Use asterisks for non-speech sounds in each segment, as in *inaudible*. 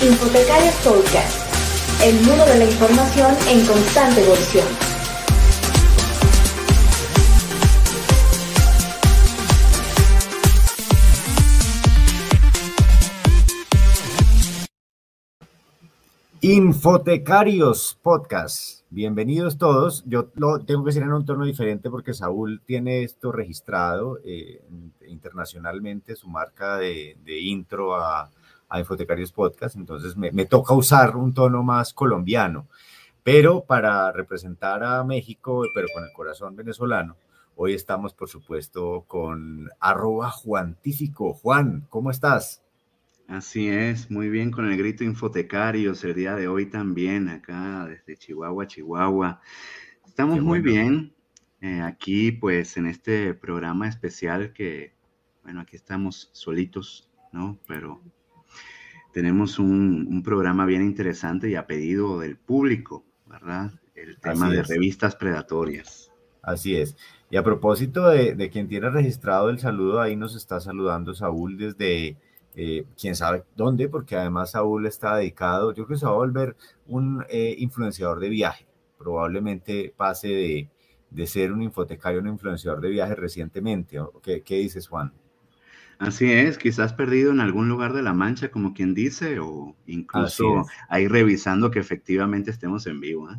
Infotecarios Podcast, el mundo de la información en constante evolución. Infotecarios Podcast. Bienvenidos todos. Yo lo tengo que decir en un tono diferente porque Saúl tiene esto registrado eh, internacionalmente, su marca de, intro a, Infotecarios Podcast. Entonces me, toca usar un tono más colombiano. Pero para representar a México, pero con el corazón venezolano, hoy estamos, por supuesto, con arroba Juantífico. Juan, ¿cómo estás? Así es, muy bien con el grito infotecarios el día de hoy también, acá desde Chihuahua, Chihuahua. Estamos muy bien eh, aquí, pues en este programa especial que, bueno, aquí estamos solitos, ¿no? Pero tenemos un, programa bien interesante y a pedido del público, ¿verdad? El tema de revistas predatorias. Así es. Y a propósito de, de quien tiene registrado el saludo, ahí nos está saludando Saúl desde eh, quién sabe dónde, porque además Saúl está dedicado, yo creo que se va a volver un eh, influenciador de viaje, probablemente pase de, ser un infotecario, un influenciador de viaje recientemente. ¿Qué, qué dices, Juan? Así es, quizás perdido en algún lugar de la mancha, como quien dice, o incluso ahí revisando que efectivamente estemos en vivo. ¿eh?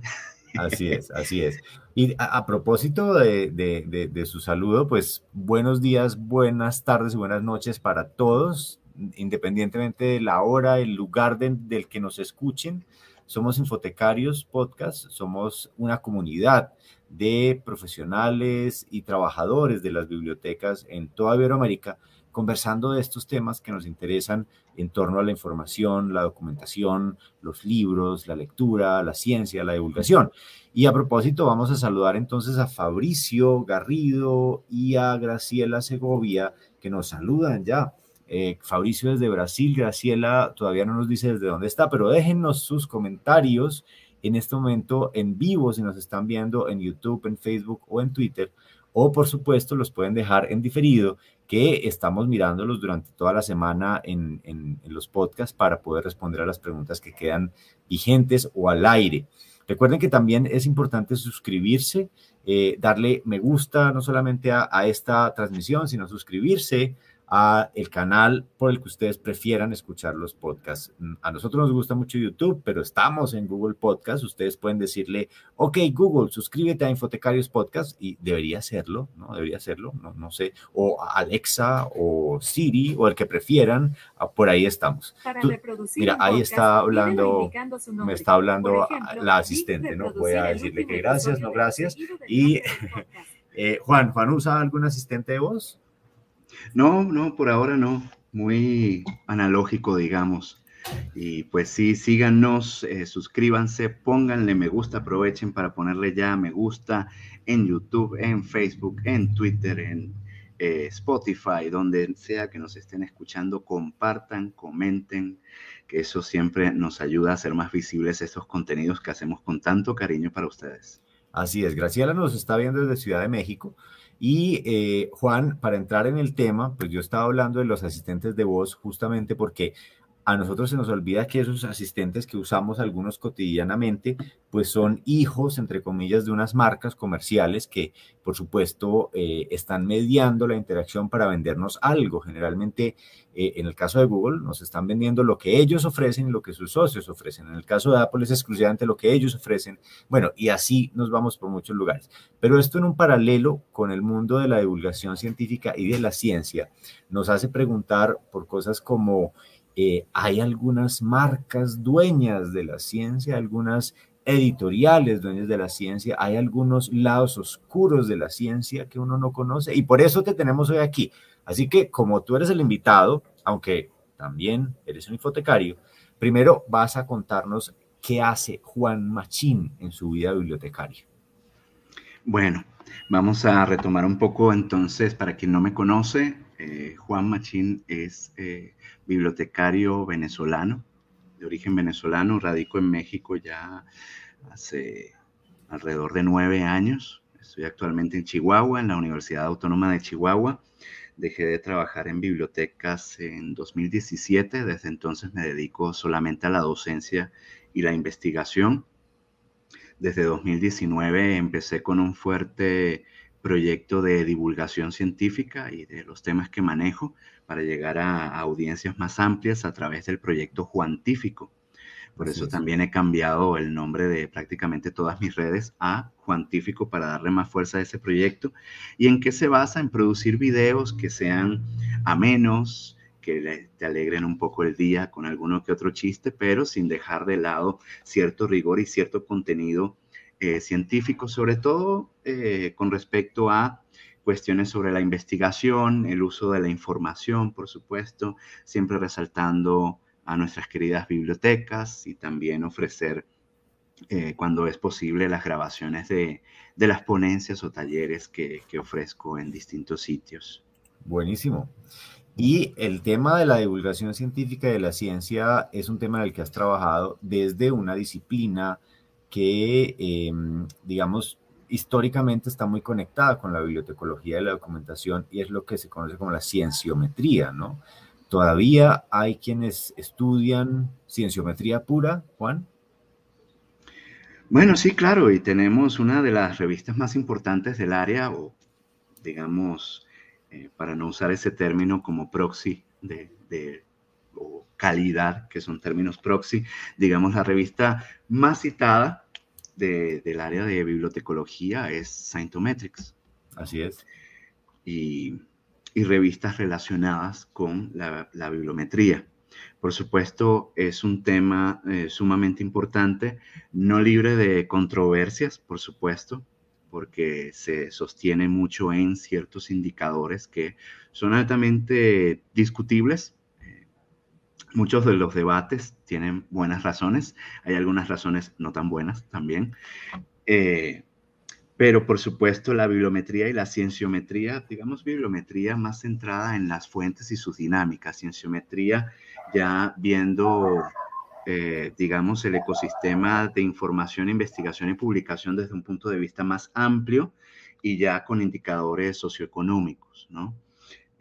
Así es, así es. Y a, propósito de, de, su saludo, pues buenos días, buenas tardes y buenas noches para todos independientemente de la hora, el lugar del que nos escuchen. Somos Infotecarios Podcast, somos una comunidad de profesionales y trabajadores de las bibliotecas en toda Iberoamérica, conversando de estos temas que nos interesan en torno a la información, la documentación, los libros, la lectura, la ciencia, la divulgación. Y a propósito, vamos a saludar entonces a Fabricio Garrido y a Graciela Segovia, que nos saludan ya eh, Fabricio desde Brasil, Graciela todavía no nos dice desde dónde está, pero déjennos sus comentarios en este momento en vivo si nos están viendo en YouTube, en Facebook o en Twitter, o por supuesto los pueden dejar en diferido, que estamos mirándolos durante toda la semana en, los podcasts para poder responder a las preguntas que quedan vigentes o al aire. Recuerden que también es importante suscribirse, eh, darle me gusta no solamente a esta transmisión, sino suscribirse a el canal por el que ustedes prefieran escuchar los podcasts. Mm, a nosotros nos gusta mucho YouTube, pero estamos en Google Podcast. Ustedes pueden decirle, ok, Google, suscríbete a Infotecarios Podcast y debería hacerlo, ¿no? Debería hacerlo, no, no sé. O Alexa o Siri o el que prefieran, ah, por ahí estamos. mira, ahí está hablando, me está hablando la asistente, ¿no? Voy a decirle que gracias, no gracias. Y *laughs* eh, Juan, Juan, ¿usa algún asistente de voz? No, no, por ahora no. Muy analógico, digamos. Y pues sí, síganos, eh, suscríbanse, pónganle me gusta, aprovechen para ponerle ya me gusta en YouTube, en Facebook, en Twitter, en eh, Spotify, donde sea que nos estén escuchando, compartan, comenten, que eso siempre nos ayuda a hacer más visibles estos contenidos que hacemos con tanto cariño para ustedes. Así es, Graciela nos está viendo desde Ciudad de México. Y eh, Juan, para entrar en el tema, pues yo estaba hablando de los asistentes de voz justamente porque a nosotros se nos olvida que esos asistentes que usamos algunos cotidianamente, pues son hijos, entre comillas, de unas marcas comerciales que, por supuesto, eh, están mediando la interacción para vendernos algo. Generalmente, eh, en el caso de Google, nos están vendiendo lo que ellos ofrecen y lo que sus socios ofrecen. En el caso de Apple es exclusivamente lo que ellos ofrecen. Bueno, y así nos vamos por muchos lugares. Pero esto en un paralelo con el mundo de la divulgación científica y de la ciencia, nos hace preguntar por cosas como eh, hay algunas marcas dueñas de la ciencia, algunas editoriales dueñas de la ciencia, hay algunos lados oscuros de la ciencia que uno no conoce y por eso te tenemos hoy aquí. Así que como tú eres el invitado, aunque también eres un hipotecario, primero vas a contarnos qué hace Juan Machín en su vida bibliotecaria. Bueno, vamos a retomar un poco entonces, para quien no me conoce, eh, Juan Machín es eh, bibliotecario venezolano, de origen venezolano, radico en México ya hace alrededor de nueve años. Estoy actualmente en Chihuahua, en la Universidad Autónoma de Chihuahua. Dejé de trabajar en bibliotecas en 2017, desde entonces me dedico solamente a la docencia y la investigación. Desde 2019 empecé con un fuerte proyecto de divulgación científica y de los temas que manejo para llegar a, audiencias más amplias a través del proyecto Juantífico. Por eso también he cambiado el nombre de prácticamente todas mis redes a Juantífico para darle más fuerza a ese proyecto. ¿Y en qué se basa? En producir videos que sean amenos, que te alegren un poco el día con alguno que otro chiste, pero sin dejar de lado cierto rigor y cierto contenido eh, científico, sobre todo eh, con respecto a cuestiones sobre la investigación, el uso de la información, por supuesto, siempre resaltando a nuestras queridas bibliotecas y también ofrecer, eh, cuando es posible, las grabaciones de, las ponencias o talleres que, que ofrezco en distintos sitios. Buenísimo. Y el tema de la divulgación científica de la ciencia es un tema en el que has trabajado desde una disciplina que, em, digamos, históricamente está muy conectada con la bibliotecología y la documentación y es lo que se conoce como la cienciometría, ¿no? Todavía hay quienes estudian cienciometría pura, Juan. Bueno, sí, claro, y tenemos una de las revistas más importantes del área, o digamos, eh, para no usar ese término como proxy de, de calidad, que son términos proxy, digamos, la revista más citada del área de bibliotecología es Scientometrics. Así es. Y, revistas relacionadas con la, bibliometría. Por supuesto, es un tema eh, sumamente importante, no libre de controversias, por supuesto, porque se sostiene mucho en ciertos indicadores que son altamente discutibles, Muchos de los debates tienen buenas razones, hay algunas razones no tan buenas también, eh, pero por supuesto la bibliometría y la cienciometría, digamos bibliometría más centrada en las fuentes y sus dinámicas, cienciometría ya viendo, eh, digamos, el ecosistema de información, investigación y publicación desde un punto de vista más amplio y ya con indicadores socioeconómicos, ¿no?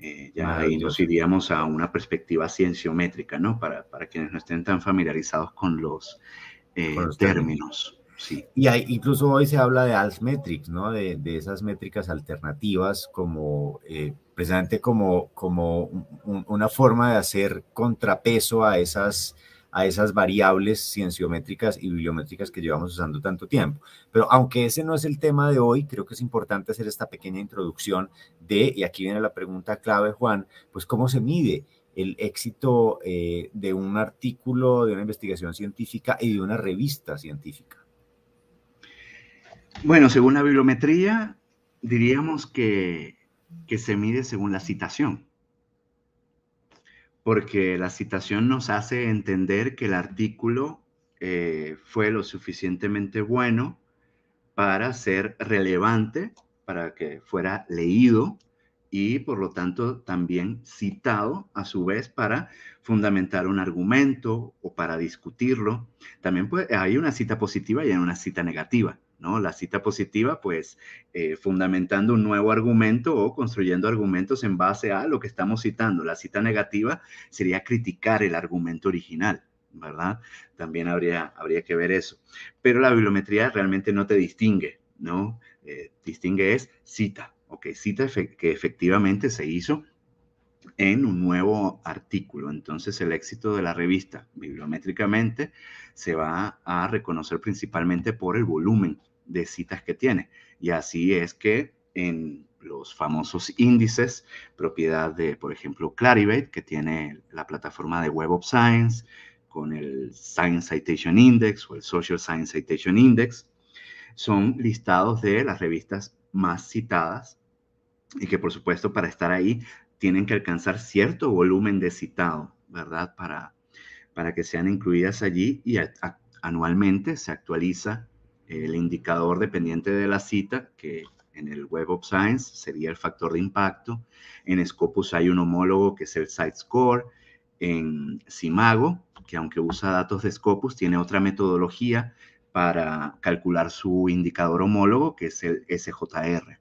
Eh, ya ahí nos iríamos a una perspectiva cienciométrica, ¿no? Para, para quienes no estén tan familiarizados con los, eh, términos. Sí. Y hay, incluso hoy se habla de altmetrics, ¿no? De, de esas métricas alternativas como eh, precisamente como, como una forma de hacer contrapeso a esas a esas variables cienciométricas y bibliométricas que llevamos usando tanto tiempo. Pero aunque ese no es el tema de hoy, creo que es importante hacer esta pequeña introducción de, y aquí viene la pregunta clave, Juan, pues cómo se mide el éxito eh, de un artículo, de una investigación científica y de una revista científica. Bueno, según la bibliometría, diríamos que, que se mide según la citación porque la citación nos hace entender que el artículo eh, fue lo suficientemente bueno para ser relevante, para que fuera leído y por lo tanto también citado a su vez para fundamentar un argumento o para discutirlo. También hay una cita positiva y hay una cita negativa. ¿No? La cita positiva, pues, eh, fundamentando un nuevo argumento o construyendo argumentos en base a lo que estamos citando. La cita negativa sería criticar el argumento original, ¿verdad? También habría, habría que ver eso. Pero la bibliometría realmente no te distingue, ¿no? Eh, distingue es cita, ¿ok? Cita que efectivamente se hizo en un nuevo artículo. Entonces el éxito de la revista bibliométricamente se va a reconocer principalmente por el volumen de citas que tiene. Y así es que en los famosos índices, propiedad de, por ejemplo, Clarivate, que tiene la plataforma de Web of Science, con el Science Citation Index o el Social Science Citation Index, son listados de las revistas más citadas y que, por supuesto, para estar ahí tienen que alcanzar cierto volumen de citado, ¿verdad? Para, para que sean incluidas allí y anualmente se actualiza el indicador dependiente de la cita, que en el Web of Science sería el factor de impacto. En Scopus hay un homólogo que es el Site Score. En Simago, que aunque usa datos de Scopus, tiene otra metodología para calcular su indicador homólogo, que es el SJR.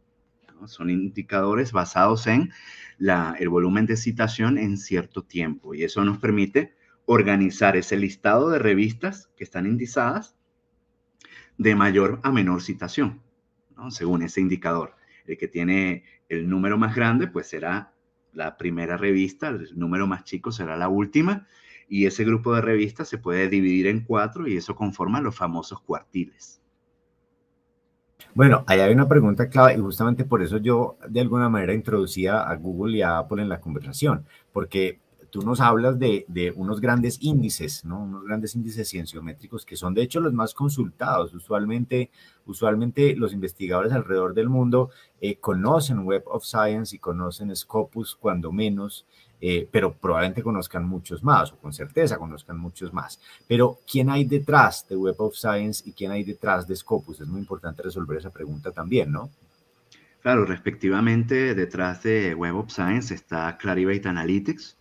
Son indicadores basados en el volumen de citación en cierto tiempo y eso nos permite organizar ese listado de revistas que están indizadas de mayor a menor citación, según ese indicador. El que tiene el número más grande, pues será la primera revista, el número más chico será la última, y ese grupo de revistas se puede dividir en cuatro y eso conforma los famosos cuartiles. Bueno, ahí hay una pregunta clave y justamente por eso yo de alguna manera introducía a Google y a Apple en la conversación, porque tú nos hablas de, unos grandes índices, ¿no? Unos grandes índices cienciométricos que son de hecho los más consultados. Usualmente, usualmente los investigadores alrededor del mundo eh, conocen Web of Science y conocen Scopus cuando menos, eh, pero probablemente conozcan muchos más, o con certeza conozcan muchos más. Pero, ¿quién hay detrás de Web of Science y quién hay detrás de Scopus? Es muy importante resolver esa pregunta también, ¿no? Claro, respectivamente, detrás de Web of Science está Clarivate Analytics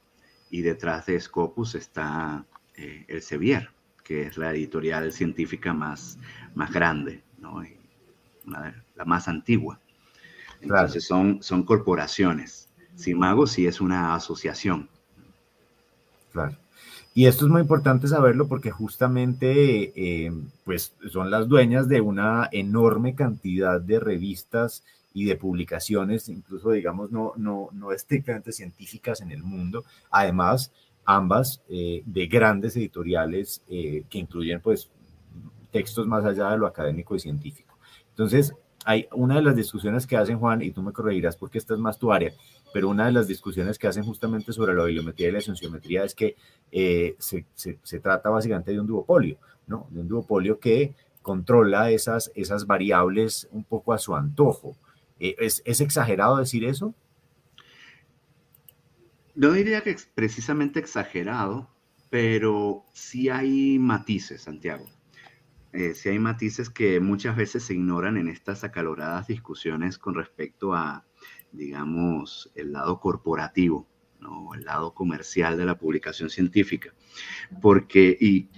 y detrás de Scopus está el eh, Elsevier, que es la editorial científica más, más grande, ¿no? la más antigua. Entonces son, son corporaciones Simago sí es una asociación. Claro. Y esto es muy importante saberlo porque justamente eh, pues son las dueñas de una enorme cantidad de revistas y de publicaciones, incluso digamos no, no, no estrictamente científicas en el mundo. Además, ambas eh, de grandes editoriales eh, que incluyen pues textos más allá de lo académico y científico. Entonces, hay una de las discusiones que hacen Juan, y tú me corregirás porque esta es más tu área, pero una de las discusiones que hacen justamente sobre la bibliometría y la esenciometría es que eh, se, se, trata básicamente de un duopolio, ¿no? De un duopolio que controla esas, esas variables un poco a su antojo. Eh, ¿es, ¿Es exagerado decir eso? No diría que es precisamente exagerado, pero sí hay matices, Santiago. Eh, sí hay matices que muchas veces se ignoran en estas acaloradas discusiones con respecto a, digamos, el lado corporativo, ¿no? el lado comercial de la publicación científica. Porque, y,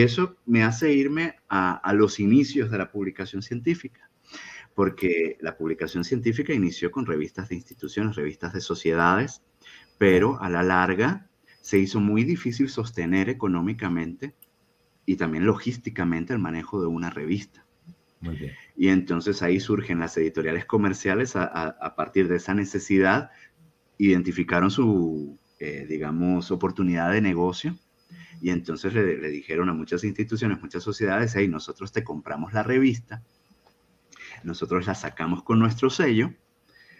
eso me hace irme a los inicios de la publicación científica porque la publicación científica inició con revistas de instituciones, revistas de sociedades, pero a la larga se hizo muy difícil sostener económicamente y también logísticamente el manejo de una revista. Muy bien. Y entonces ahí surgen las editoriales comerciales a, partir de esa necesidad, identificaron su, eh, digamos, oportunidad de negocio y entonces le, le, dijeron a muchas instituciones, muchas sociedades, hey, nosotros te compramos la revista, nosotros la sacamos con nuestro sello,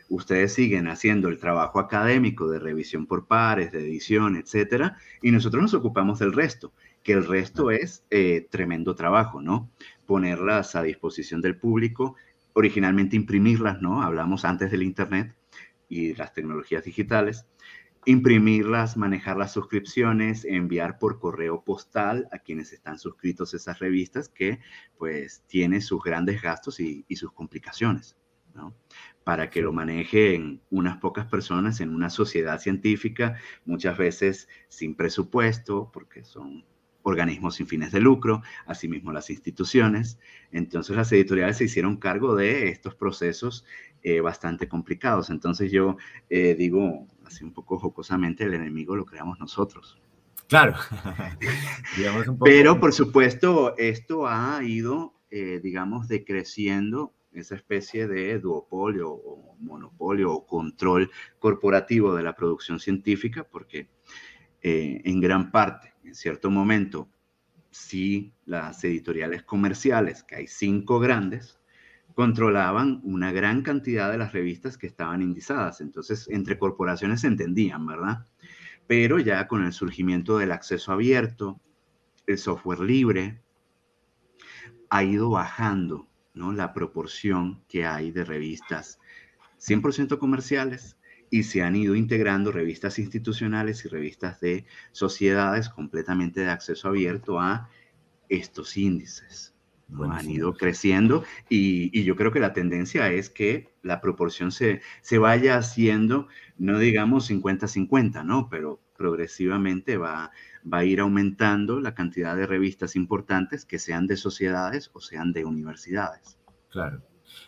ustedes siguen haciendo el trabajo académico de revisión por pares, de edición, etcétera, y nosotros nos ocupamos del resto que el resto es eh, tremendo trabajo, ¿no? Ponerlas a disposición del público, originalmente imprimirlas, ¿no? Hablamos antes del Internet y las tecnologías digitales, imprimirlas, manejar las suscripciones, enviar por correo postal a quienes están suscritos a esas revistas, que pues tiene sus grandes gastos y, y sus complicaciones, ¿no? Para que lo manejen unas pocas personas en una sociedad científica, muchas veces sin presupuesto, porque son organismos sin fines de lucro, asimismo las instituciones. Entonces las editoriales se hicieron cargo de estos procesos eh, bastante complicados. Entonces yo eh, digo, así un poco jocosamente, el enemigo lo creamos nosotros. Claro. *laughs* Pero por supuesto, esto ha ido, eh, digamos, decreciendo esa especie de duopolio o monopolio o control corporativo de la producción científica, porque en gran parte en cierto momento, si las editoriales comerciales, que hay cinco grandes, controlaban una gran cantidad de las revistas que estaban indizadas. Entonces, entre corporaciones se entendían, ¿verdad? Pero ya con el surgimiento del acceso abierto, el software libre, ha ido bajando ¿no? la proporción que hay de revistas 100% comerciales y se han ido integrando revistas institucionales y revistas de sociedades completamente de acceso abierto a estos índices. Han ido creciendo y, yo creo que la tendencia es que la proporción se, se vaya haciendo, no digamos 50-50, ¿no? Pero progresivamente va, va a ir aumentando la cantidad de revistas importantes que sean de sociedades o sean de universidades. Claro.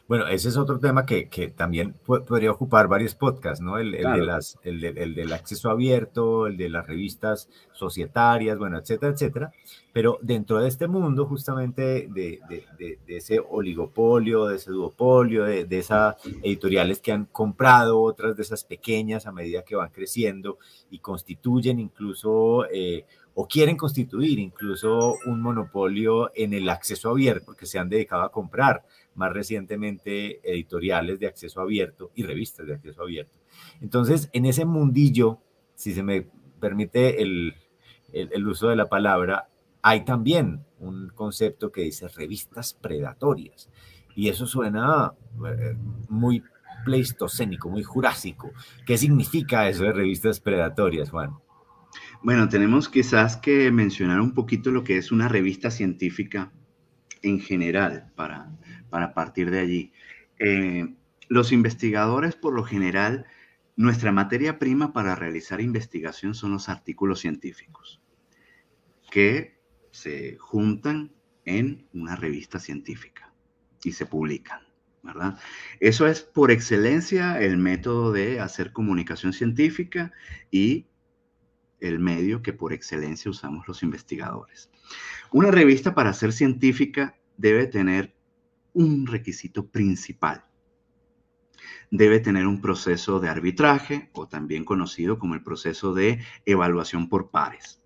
Bueno, ese es otro tema que, que también podría ocupar varios podcasts, ¿no? El, el de las, el, el, del acceso abierto, el de las revistas societarias, bueno, etcétera, etcétera. Pero dentro de este mundo, justamente de, de, de, de ese oligopolio, de ese duopolio, de, esas editoriales que han comprado otras de esas pequeñas a medida que van creciendo y constituyen incluso eh, o quieren constituir incluso un monopolio en el acceso abierto, porque se han dedicado a comprar más recientemente editoriales de acceso abierto y revistas de acceso abierto. Entonces, en ese mundillo, si se me permite el, uso de la palabra, hay también un concepto que dice revistas predatorias. Y eso suena eh, muy pleistocénico, muy jurásico. ¿Qué significa eso de revistas predatorias, Juan? Bueno, tenemos quizás que mencionar un poquito lo que es una revista científica en general para, para partir de allí. Eh, los investigadores, por lo general, nuestra materia prima para realizar investigación son los artículos científicos que se juntan en una revista científica y se publican, ¿verdad? Eso es por excelencia el método de hacer comunicación científica y el medio que por excelencia usamos los investigadores. Una revista para ser científica debe tener un requisito principal. Debe tener un proceso de arbitraje o también conocido como el proceso de evaluación por pares.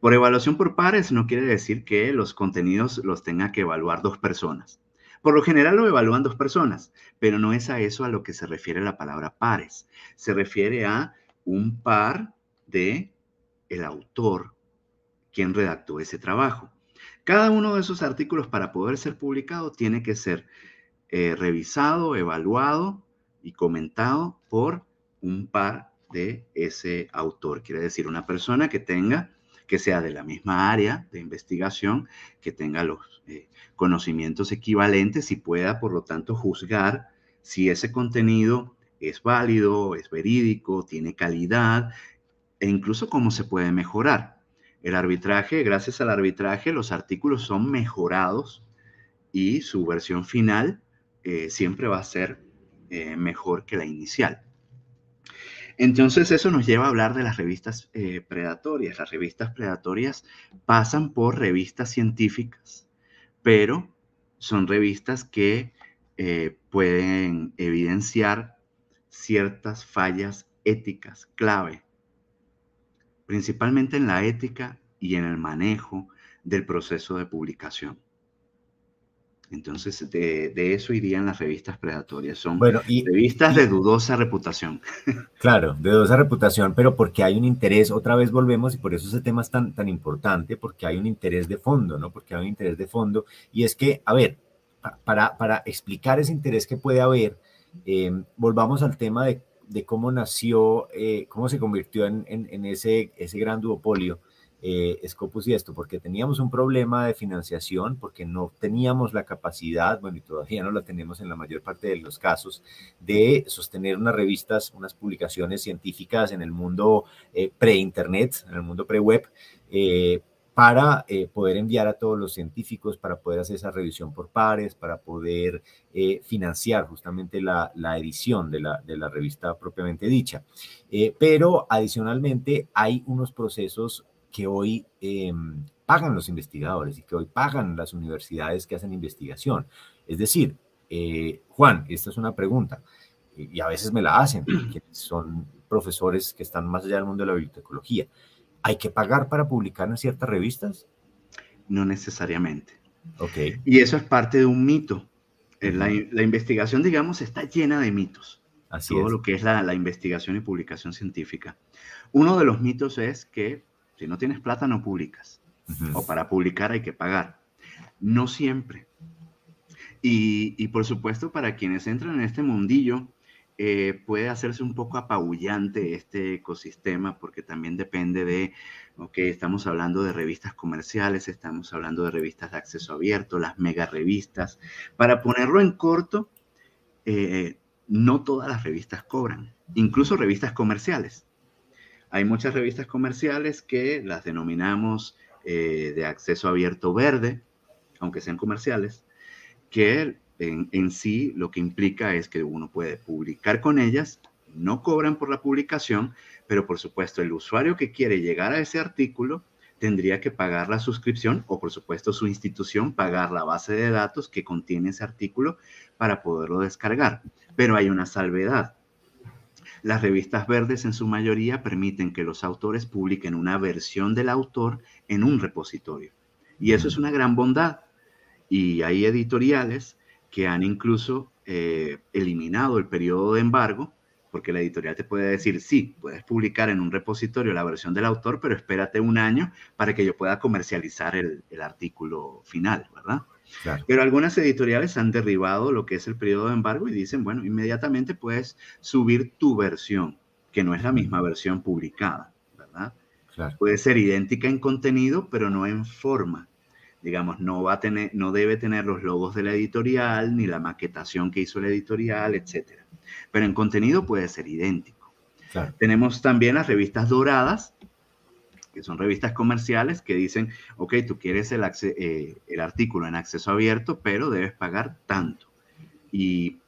Por evaluación por pares no quiere decir que los contenidos los tenga que evaluar dos personas. Por lo general lo evalúan dos personas, pero no es a eso a lo que se refiere la palabra pares. Se refiere a un par de el autor quien redactó ese trabajo. Cada uno de esos artículos para poder ser publicado tiene que ser eh, revisado, evaluado y comentado por un par de ese autor. Quiere decir, una persona que tenga, que sea de la misma área de investigación, que tenga los eh, conocimientos equivalentes y pueda, por lo tanto, juzgar si ese contenido es válido, es verídico, tiene calidad e incluso cómo se puede mejorar. El arbitraje, gracias al arbitraje, los artículos son mejorados y su versión final eh, siempre va a ser eh, mejor que la inicial. Entonces eso nos lleva a hablar de las revistas eh, predatorias. Las revistas predatorias pasan por revistas científicas, pero son revistas que pueden evidenciar ciertas fallas éticas clave principalmente en la ética y en el manejo del proceso de publicación. Entonces, de, eso irían las revistas predatorias. Son revistas de dudosa reputación. *laughs* Claro, de dudosa reputación, pero porque hay un interés, otra vez volvemos, y por eso ese tema es tan, tan importante, porque hay un interés de fondo, ¿no? Porque hay un interés de fondo, y es que, a ver, para, para explicar ese interés que puede haber, eh, volvamos al tema de de cómo nació, eh, cómo se convirtió en, ese, ese gran duopolio eh, Scopus y esto, porque teníamos un problema de financiación, porque no teníamos la capacidad, bueno, y todavía no la tenemos en la mayor parte de los casos, de sostener unas revistas, unas publicaciones científicas en el mundo eh, pre-internet, en el mundo pre-web, para eh, poder enviar a todos los científicos, para poder hacer esa revisión por pares, para poder eh, financiar justamente la, edición de la, de la, revista propiamente dicha. Eh, pero adicionalmente hay unos procesos que hoy em, pagan los investigadores y que hoy pagan las universidades que hacen investigación. Es decir, Juan, esta es una pregunta y a veces me la hacen, *clears throat* que son profesores que están más allá del mundo de la bibliotecología. ¿Hay que pagar para publicar en ciertas revistas? No necesariamente. Ok. Y eso es parte de un mito. Eh, la, investigación, digamos, está llena de mitos. Así Todo lo que es la, investigación y publicación científica. Uno de los mitos es que si no tienes plata no publicas. O para publicar hay que pagar. No siempre. Y, y, por supuesto, para quienes entran en este mundillo, eh, puede hacerse un poco apabullante este ecosistema porque también depende de, ok, estamos hablando de revistas comerciales, estamos hablando de revistas de acceso abierto, las mega revistas. Para ponerlo en corto, eh, no todas las revistas cobran, incluso revistas comerciales. Hay muchas revistas comerciales que las denominamos eh, de acceso abierto verde, aunque sean comerciales, que en, en sí lo que implica es que uno puede publicar con ellas, no cobran por la publicación, pero por supuesto el usuario que quiere llegar a ese artículo tendría que pagar la suscripción o por supuesto su institución pagar la base de datos que contiene ese artículo para poderlo descargar. Pero hay una salvedad. Las revistas verdes en su mayoría permiten que los autores publiquen una versión del autor en un repositorio. Y eso es una gran bondad. Y hay editoriales que han incluso eh, eliminado el periodo de embargo porque la editorial te puede decir, sí, puedes publicar en un repositorio la versión del autor, pero espérate un año para que yo pueda comercializar el, artículo final, ¿verdad? Pero algunas editoriales han derribado lo que es el periodo de embargo y dicen, bueno, inmediatamente puedes subir tu versión, que no es la misma versión publicada, ¿verdad? Puede ser idéntica en contenido, pero no en forma. Digamos, no, va a tener, no debe tener los logos de la editorial, ni la maquetación que hizo la editorial, etcétera pero en contenido puede ser idéntico. Tenemos también las revistas doradas, que son revistas comerciales que dicen, ok, tú quieres el, eh, el artículo en acceso abierto, pero debes pagar tanto. Y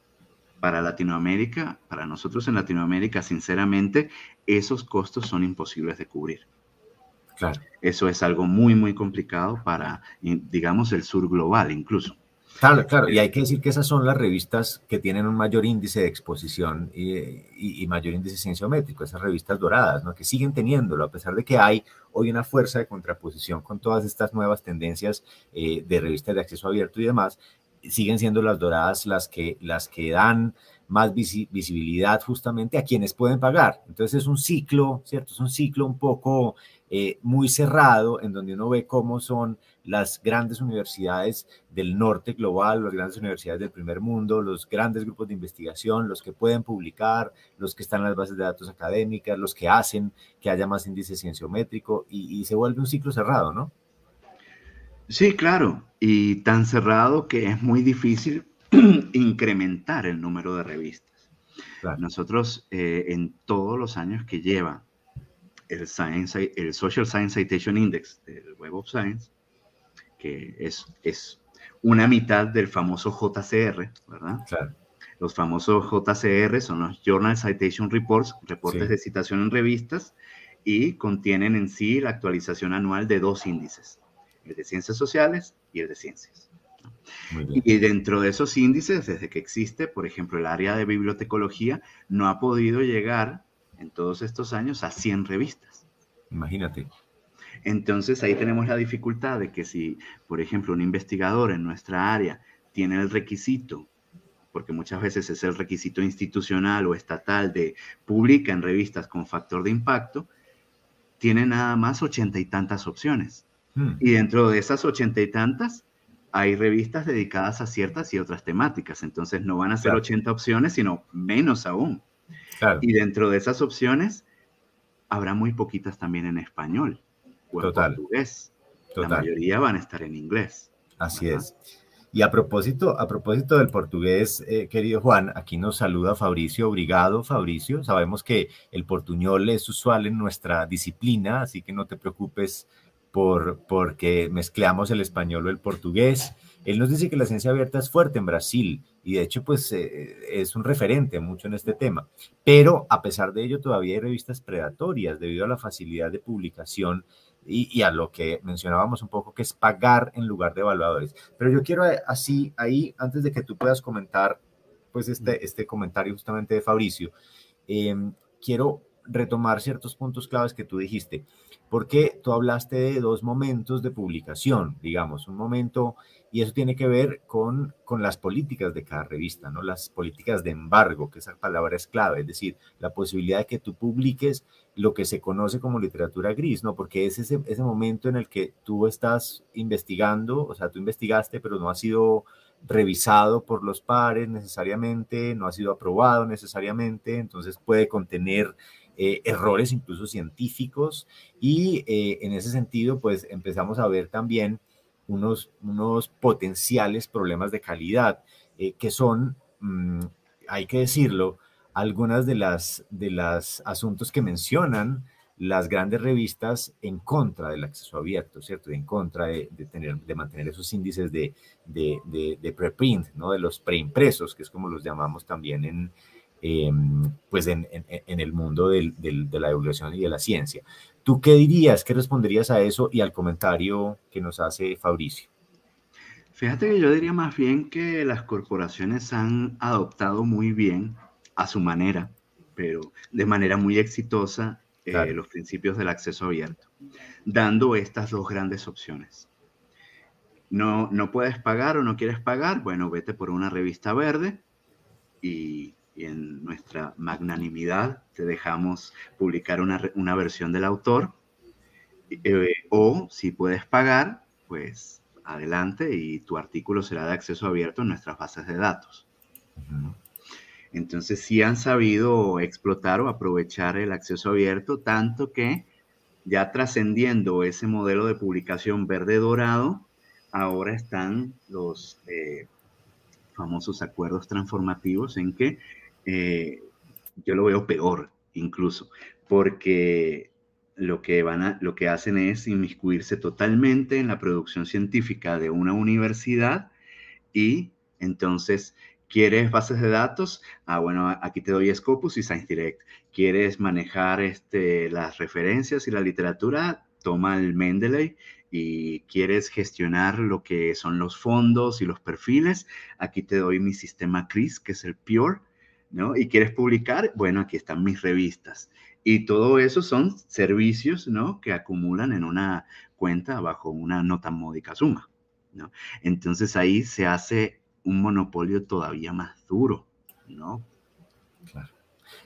para Latinoamérica, para nosotros en Latinoamérica, sinceramente, esos costos son imposibles de cubrir. Claro. Eso es algo muy, muy complicado para, digamos, el sur global incluso. Claro, claro, y hay que decir que esas son las revistas que tienen un mayor índice de exposición y, mayor índice cienciométrico, esas revistas doradas, ¿no? que siguen teniéndolo, a pesar de que hay hoy una fuerza de contraposición con todas estas nuevas tendencias eh, de revistas de acceso abierto y demás, siguen siendo las doradas las que, las que dan más visibilidad justamente a quienes pueden pagar. Entonces es un ciclo, ¿cierto? Es un ciclo un poco eh, muy cerrado en donde uno ve cómo son las grandes universidades del norte global, las grandes universidades del primer mundo, los grandes grupos de investigación, los que pueden publicar, los que están en las bases de datos académicas, los que hacen que haya más índice cienciométrico y, se vuelve un ciclo cerrado, ¿no? Sí, claro, y tan cerrado que es muy difícil *clears throat* incrementar el número de revistas. Nosotros eh, en todos los años que lleva el, Science, el Social Science Citation Index del Web of Science, que es, es una mitad del famoso JCR, ¿verdad? Claro. Los famosos JCR son los Journal Citation Reports, reportes de citación en revistas, y contienen en sí la actualización anual de dos índices, el de ciencias sociales y el de ciencias. Y dentro de esos índices, desde que existe, por ejemplo, el área de bibliotecología no ha podido llegar en todos estos años a 100 revistas. Imagínate. Entonces ahí tenemos la dificultad de que si, por ejemplo, un investigador en nuestra área tiene el requisito, porque muchas veces es el requisito institucional o estatal de publica en revistas con factor de impacto, tiene nada más ochenta y tantas opciones. Hmm. Y dentro de esas ochenta y tantas, hay revistas dedicadas a ciertas y otras temáticas. Entonces no van a ser ochenta 80 opciones, sino menos aún. Y dentro de esas opciones, habrá muy poquitas también en español o en portugués. La mayoría van a estar en inglés. Así es. Y a propósito, a propósito del portugués, eh, querido Juan, aquí nos saluda Fabricio. Obrigado, Fabricio. Sabemos que el portuñol es usual en nuestra disciplina, así que no te preocupes por porque mezclamos el español o el portugués. Él nos dice que la ciencia abierta es fuerte en Brasil y de hecho pues eh, es un referente mucho en este tema. Pero a pesar de ello todavía hay revistas predatorias debido a la facilidad de publicación y, a lo que mencionábamos un poco que es pagar en lugar de evaluadores. Pero yo quiero eh, así ahí, antes de que tú puedas comentar pues este, este comentario justamente de Fabricio, em, quiero retomar ciertos puntos claves que tú dijiste, porque tú hablaste de dos momentos de publicación, digamos, un momento y eso tiene que ver con, con las políticas de cada revista, ¿no? Las políticas de embargo, que esa palabra es clave, es decir, la posibilidad de que tú publiques lo que se conoce como literatura gris, ¿no? Porque es ese, ese momento en el que tú estás investigando, o sea, tú investigaste, pero no ha sido revisado por los pares necesariamente, no ha sido aprobado necesariamente, entonces puede contener eh, errores incluso científicos y eh, en ese sentido, pues empezamos a ver también unos, unos potenciales problemas de calidad, eh, que son, mm, hay que decirlo, algunas de las, de las asuntos que mencionan las grandes revistas en contra del acceso abierto, ¿cierto? En contra de, tener, de mantener esos índices de, de, preprint, ¿no? De los preimpresos, que es como los llamamos también en, em, pues en, el mundo de la divulgación y de la ciencia. ¿Tú qué dirías, qué responderías a eso y al comentario que nos hace Fabricio? Fíjate que yo diría más bien que las corporaciones han adoptado muy bien, a su manera, pero de manera muy exitosa, eh, los principios del acceso abierto, dando estas dos grandes opciones. No, no puedes pagar o no quieres pagar, bueno, vete por una revista verde y, en nuestra magnanimidad te dejamos publicar una, versión del autor. Eh, o si puedes pagar, pues adelante y tu artículo será de acceso abierto en nuestras bases de datos. Entonces sí han sabido explotar o aprovechar el acceso abierto, tanto que ya trascendiendo ese modelo de publicación verde-dorado, ahora están los eh, famosos acuerdos transformativos en que eh, yo lo veo peor incluso, porque lo que, van a, lo que hacen es inmiscuirse totalmente en la producción científica de una universidad y entonces ¿Quieres bases de datos? Ah, bueno, aquí te doy Scopus y Science Direct. ¿Quieres manejar este, las referencias y la literatura? Toma el Mendeley. ¿Y quieres gestionar lo que son los fondos y los perfiles? Aquí te doy mi sistema CRIS, que es el Pure. ¿No? ¿Y quieres publicar? Bueno, aquí están mis revistas. Y todo eso son servicios, ¿no? Que acumulan en una cuenta bajo una nota módica suma, ¿no? Entonces ahí se hace un monopolio todavía más duro, ¿no? Claro.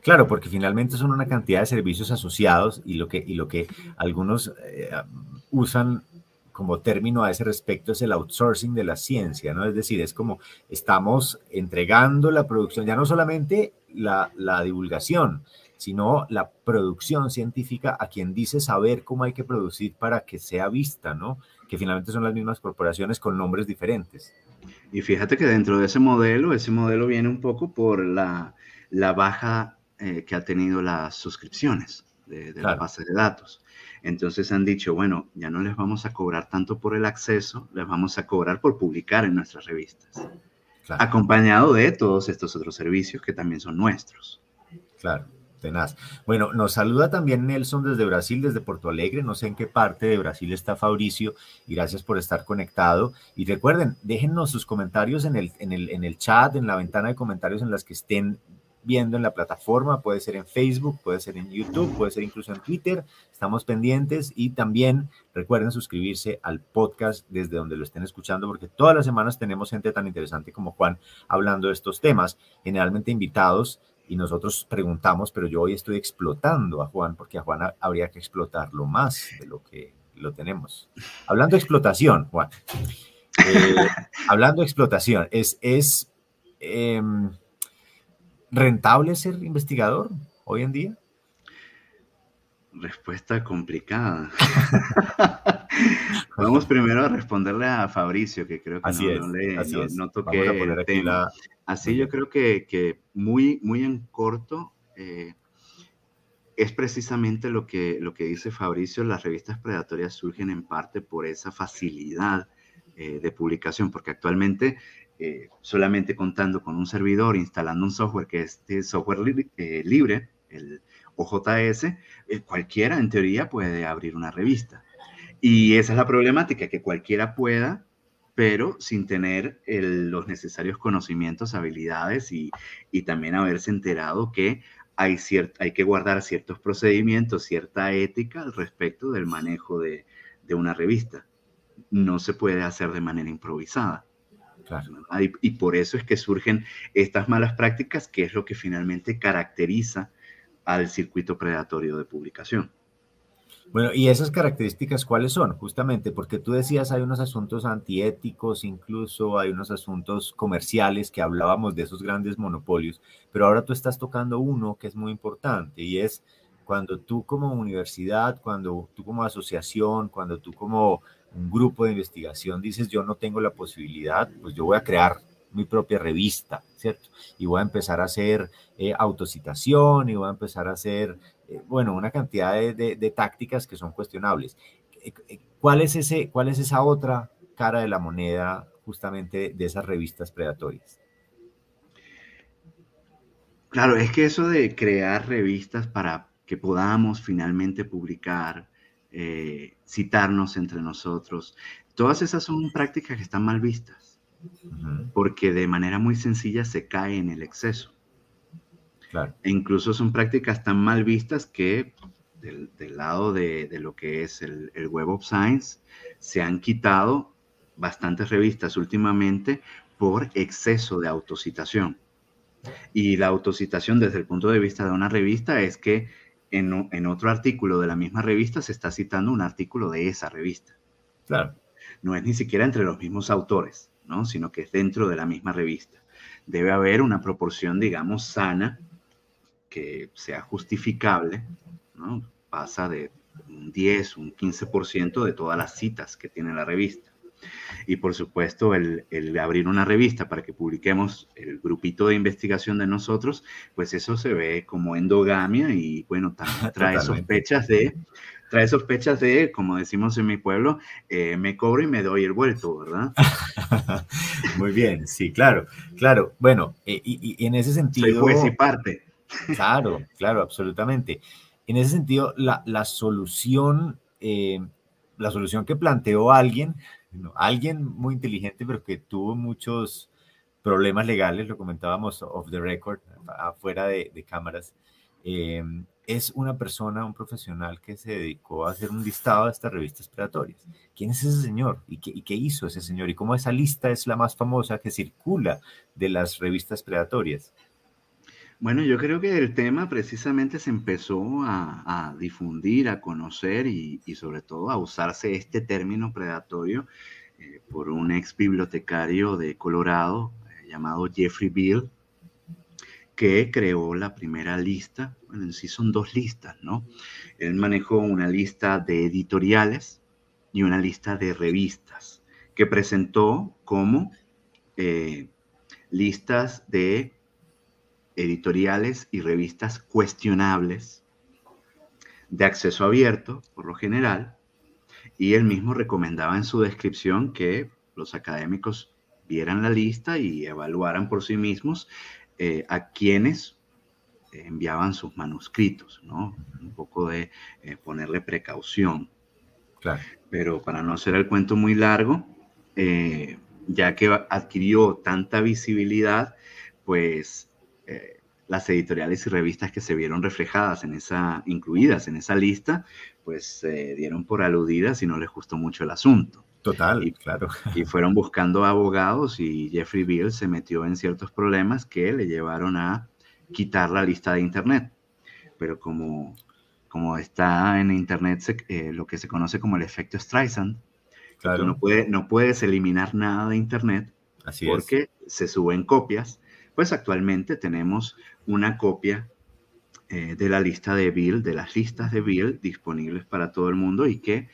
Claro, porque finalmente son una cantidad de servicios asociados y lo que, y lo que algunos eh, usan como término a ese respecto es el outsourcing de la ciencia, ¿no? Es decir, es como estamos entregando la producción, ya no solamente la, divulgación, sino la producción científica a quien dice saber cómo hay que producir para que sea vista, ¿no? Que finalmente son las mismas corporaciones con nombres diferentes. Y fíjate que dentro de ese modelo, ese modelo viene un poco por la, la baja eh, que ha tenido las suscripciones de, la base de datos. Entonces han dicho, bueno, ya no les vamos a cobrar tanto por el acceso, les vamos a cobrar por publicar en nuestras revistas. Acompañado de todos estos otros servicios que también son nuestros. Claro. Tenaz. Bueno, nos saluda también Nelson desde Brasil, desde Porto Alegre. No sé en qué parte de Brasil está Fabricio y gracias por estar conectado. Y recuerden, déjennos sus comentarios en el, en el, en el chat, en la ventana de comentarios en las que estén viendo en la plataforma. Puede ser en Facebook, puede ser en YouTube, puede ser incluso en Twitter. Estamos pendientes y también recuerden suscribirse al podcast desde donde lo estén escuchando porque todas las semanas tenemos gente tan interesante como Juan hablando de estos temas, generalmente invitados y nosotros preguntamos, pero yo hoy estoy explotando a Juan porque a Juan habría que explotarlo más de lo que lo tenemos. Hablando de explotación, Juan. Eh, *laughs* hablando de explotación, ¿es, es em, rentable ser investigador hoy en día? Respuesta complicada. *laughs* Vamos primero a responderle a Fabricio, que creo que no, le, no, toqué el tema. Así yo creo que, muy, muy en corto eh, es precisamente lo que, lo que dice Fabricio, las revistas predatorias surgen en parte por esa facilidad eh, de publicación, porque actualmente eh, solamente contando con un servidor, instalando un software que es software libre, el OJS, cualquiera en teoría puede abrir una revista. Y esa es la problemática, que cualquiera pueda pero sin tener los necesarios conocimientos, habilidades y, también haberse enterado que hay, hay que guardar ciertos procedimientos, cierta ética al respecto del manejo de, una revista. No se puede hacer de manera improvisada. Y, por eso es que surgen estas malas prácticas, que es lo que finalmente caracteriza al circuito predatorio de publicación. Bueno, y esas características, ¿cuáles son? Justamente porque tú decías, hay unos asuntos antiéticos, incluso hay unos asuntos comerciales que hablábamos de esos grandes monopolios, pero ahora tú estás tocando uno que es muy importante y es cuando tú como universidad, cuando tú como asociación, cuando tú como un grupo de investigación dices, yo no tengo la posibilidad, pues yo voy a crear mi propia revista, ¿cierto? Y voy a empezar a hacer eh, autocitación y voy a empezar a hacer eh, bueno, una cantidad de, tácticas que son cuestionables. ¿Cuál es, ese, ¿Cuál es esa otra cara de la moneda justamente de esas revistas predatorias? Claro, es que eso de crear revistas para que podamos finalmente publicar, eh, citarnos entre nosotros, todas esas son prácticas que están mal vistas, porque de manera muy sencilla se cae en el exceso. Claro. E incluso son prácticas tan mal vistas que del, lado de, lo que es el, el, Web of Science se han quitado bastantes revistas últimamente por exceso de autocitación. Y la autocitación desde el punto de vista de una revista es que en, otro artículo de la misma revista se está citando un artículo de esa revista. Claro. No es ni siquiera entre los mismos autores, ¿no? sino que es dentro de la misma revista. Debe haber una proporción, digamos, sana, que sea justificable, ¿no? pasa de un 10, un 15% de todas las citas que tiene la revista. Y por supuesto, el, abrir una revista para que publiquemos el grupito de investigación de nosotros, pues eso se ve como endogamia y bueno, *laughs* también trae sospechas de, trae sospechas de, como decimos en mi pueblo, eh, me cobro y me doy el vuelto, ¿verdad? *laughs* Muy bien, sí, claro, claro. Bueno, eh, y, en ese sentido... Soy juez y parte. Claro, claro, absolutamente. En ese sentido, la, solución, eh, la solución que planteó alguien alguien muy inteligente, pero que tuvo muchos problemas legales, lo comentábamos off the record, afuera de, cámaras, eh, es una persona, un profesional que se dedicó a hacer un listado de estas revistas predatorias. ¿Quién es ese señor? ¿Y qué, ¿Y qué hizo ese señor? ¿Y cómo esa lista es la más famosa que circula de las revistas predatorias? Bueno, yo creo que el tema precisamente se empezó a, difundir, a conocer y, sobre todo a usarse este término predatorio eh, por un ex bibliotecario de Colorado eh, llamado Jeffrey Bill, que creó la primera lista. Bueno, en sí son dos listas, ¿no? Él manejó una lista de editoriales y una lista de revistas que presentó como eh, listas de editoriales y revistas cuestionables de acceso abierto, por lo general, y él mismo recomendaba en su descripción que los académicos vieran la lista y evaluaran por sí mismos eh, a quienes enviaban sus manuscritos, ¿no? Un poco de eh, ponerle precaución. Claro. Pero para no hacer el cuento muy largo, eh, ya que adquirió tanta visibilidad, pues eh, las editoriales y revistas que se vieron reflejadas en esa, incluidas en esa lista, pues se dieron por aludidas y no les gustó mucho el asunto. Total, y, claro. *laughs* Y fueron buscando abogados y Jeffrey Bill se metió en ciertos problemas que le llevaron a quitar la lista de Internet. Pero como, como está en Internet eh, lo que se conoce como el efecto Streisand, claro. no, puede, no puedes eliminar nada de Internet Así porque se suben copias pues actualmente tenemos una copia eh, de la lista de Bill, de las listas de Bill disponibles para todo el mundo y que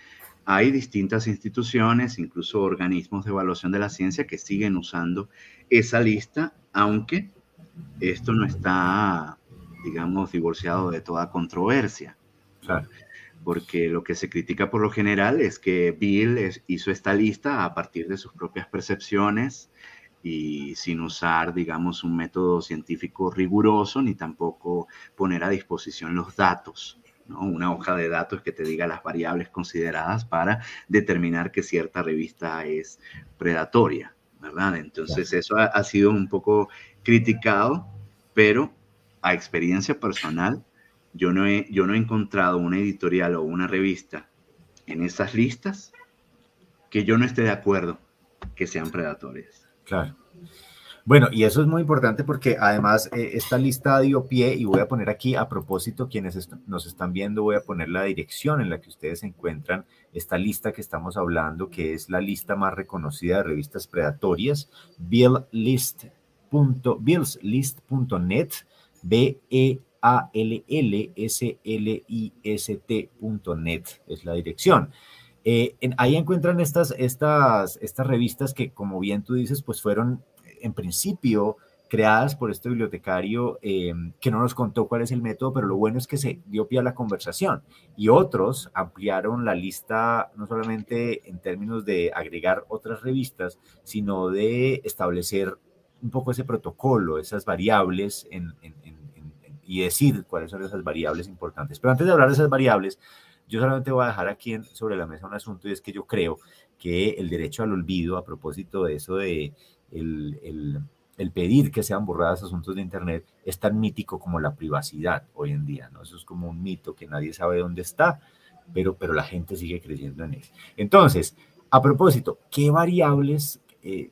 hay distintas instituciones, incluso organismos de evaluación de la ciencia que siguen usando esa lista, aunque esto no está, digamos, divorciado de toda controversia. Porque lo que se critica por lo general es que Bill hizo esta lista a partir de sus propias percepciones, y sin usar, digamos, un método científico riguroso ni tampoco poner a disposición los datos. ¿no? Una hoja de datos que te diga las variables consideradas para determinar que cierta revista es predatoria, ¿verdad? Entonces eso ha, sido un poco criticado, pero a experiencia personal, yo no, he, yo no he encontrado una editorial o una revista en esas listas que yo no esté de acuerdo que sean predatorias. Claro. Bueno, y eso es muy importante porque además eh, esta lista dio pie y voy a poner aquí a propósito quienes nos están viendo, voy a poner la dirección en la que ustedes encuentran esta lista que estamos hablando, que es la lista más reconocida de revistas predatorias, billslist.net, B E A L L S L I S T.net es la dirección. Eh, ahí encuentran estas, estas, estas revistas que, como bien tú dices, pues fueron en principio creadas por este bibliotecario eh, que no nos contó cuál es el método, pero lo bueno es que se dio pie a la conversación y otros ampliaron la lista no solamente en términos de agregar otras revistas, sino de establecer un poco ese protocolo, esas variables y decir cuáles son esas variables importantes. Pero antes de hablar de esas variables, yo solamente voy a dejar aquí sobre la mesa un asunto y es que yo creo que el derecho al olvido, a propósito de eso de el, el, pedir que sean borradas asuntos de Internet, es tan mítico como la privacidad hoy en día, ¿no? Eso es como un mito que nadie sabe dónde está, pero, pero la gente sigue creyendo en él. Entonces, a propósito, ¿qué variables eh,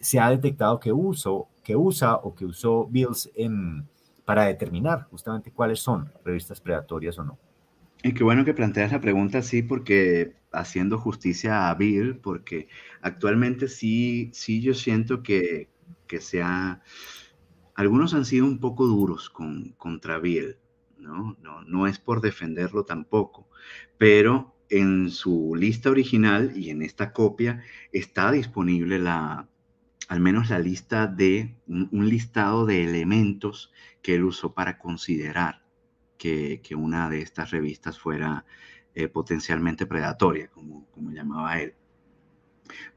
se ha detectado que, uso, que usa o que usó Bills en, para determinar justamente cuáles son revistas predatorias o no? Y qué bueno que planteas la pregunta así, porque haciendo justicia a Bill, porque actualmente sí, sí yo siento que, que sea, algunos han sido un poco duros con, contra Bill, ¿no? ¿no? No es por defenderlo tampoco, pero en su lista original y en esta copia está disponible la, al menos la lista de, un listado de elementos que él usó para considerar que, una de estas revistas fuera eh, potencialmente predatoria, como, como llamaba él.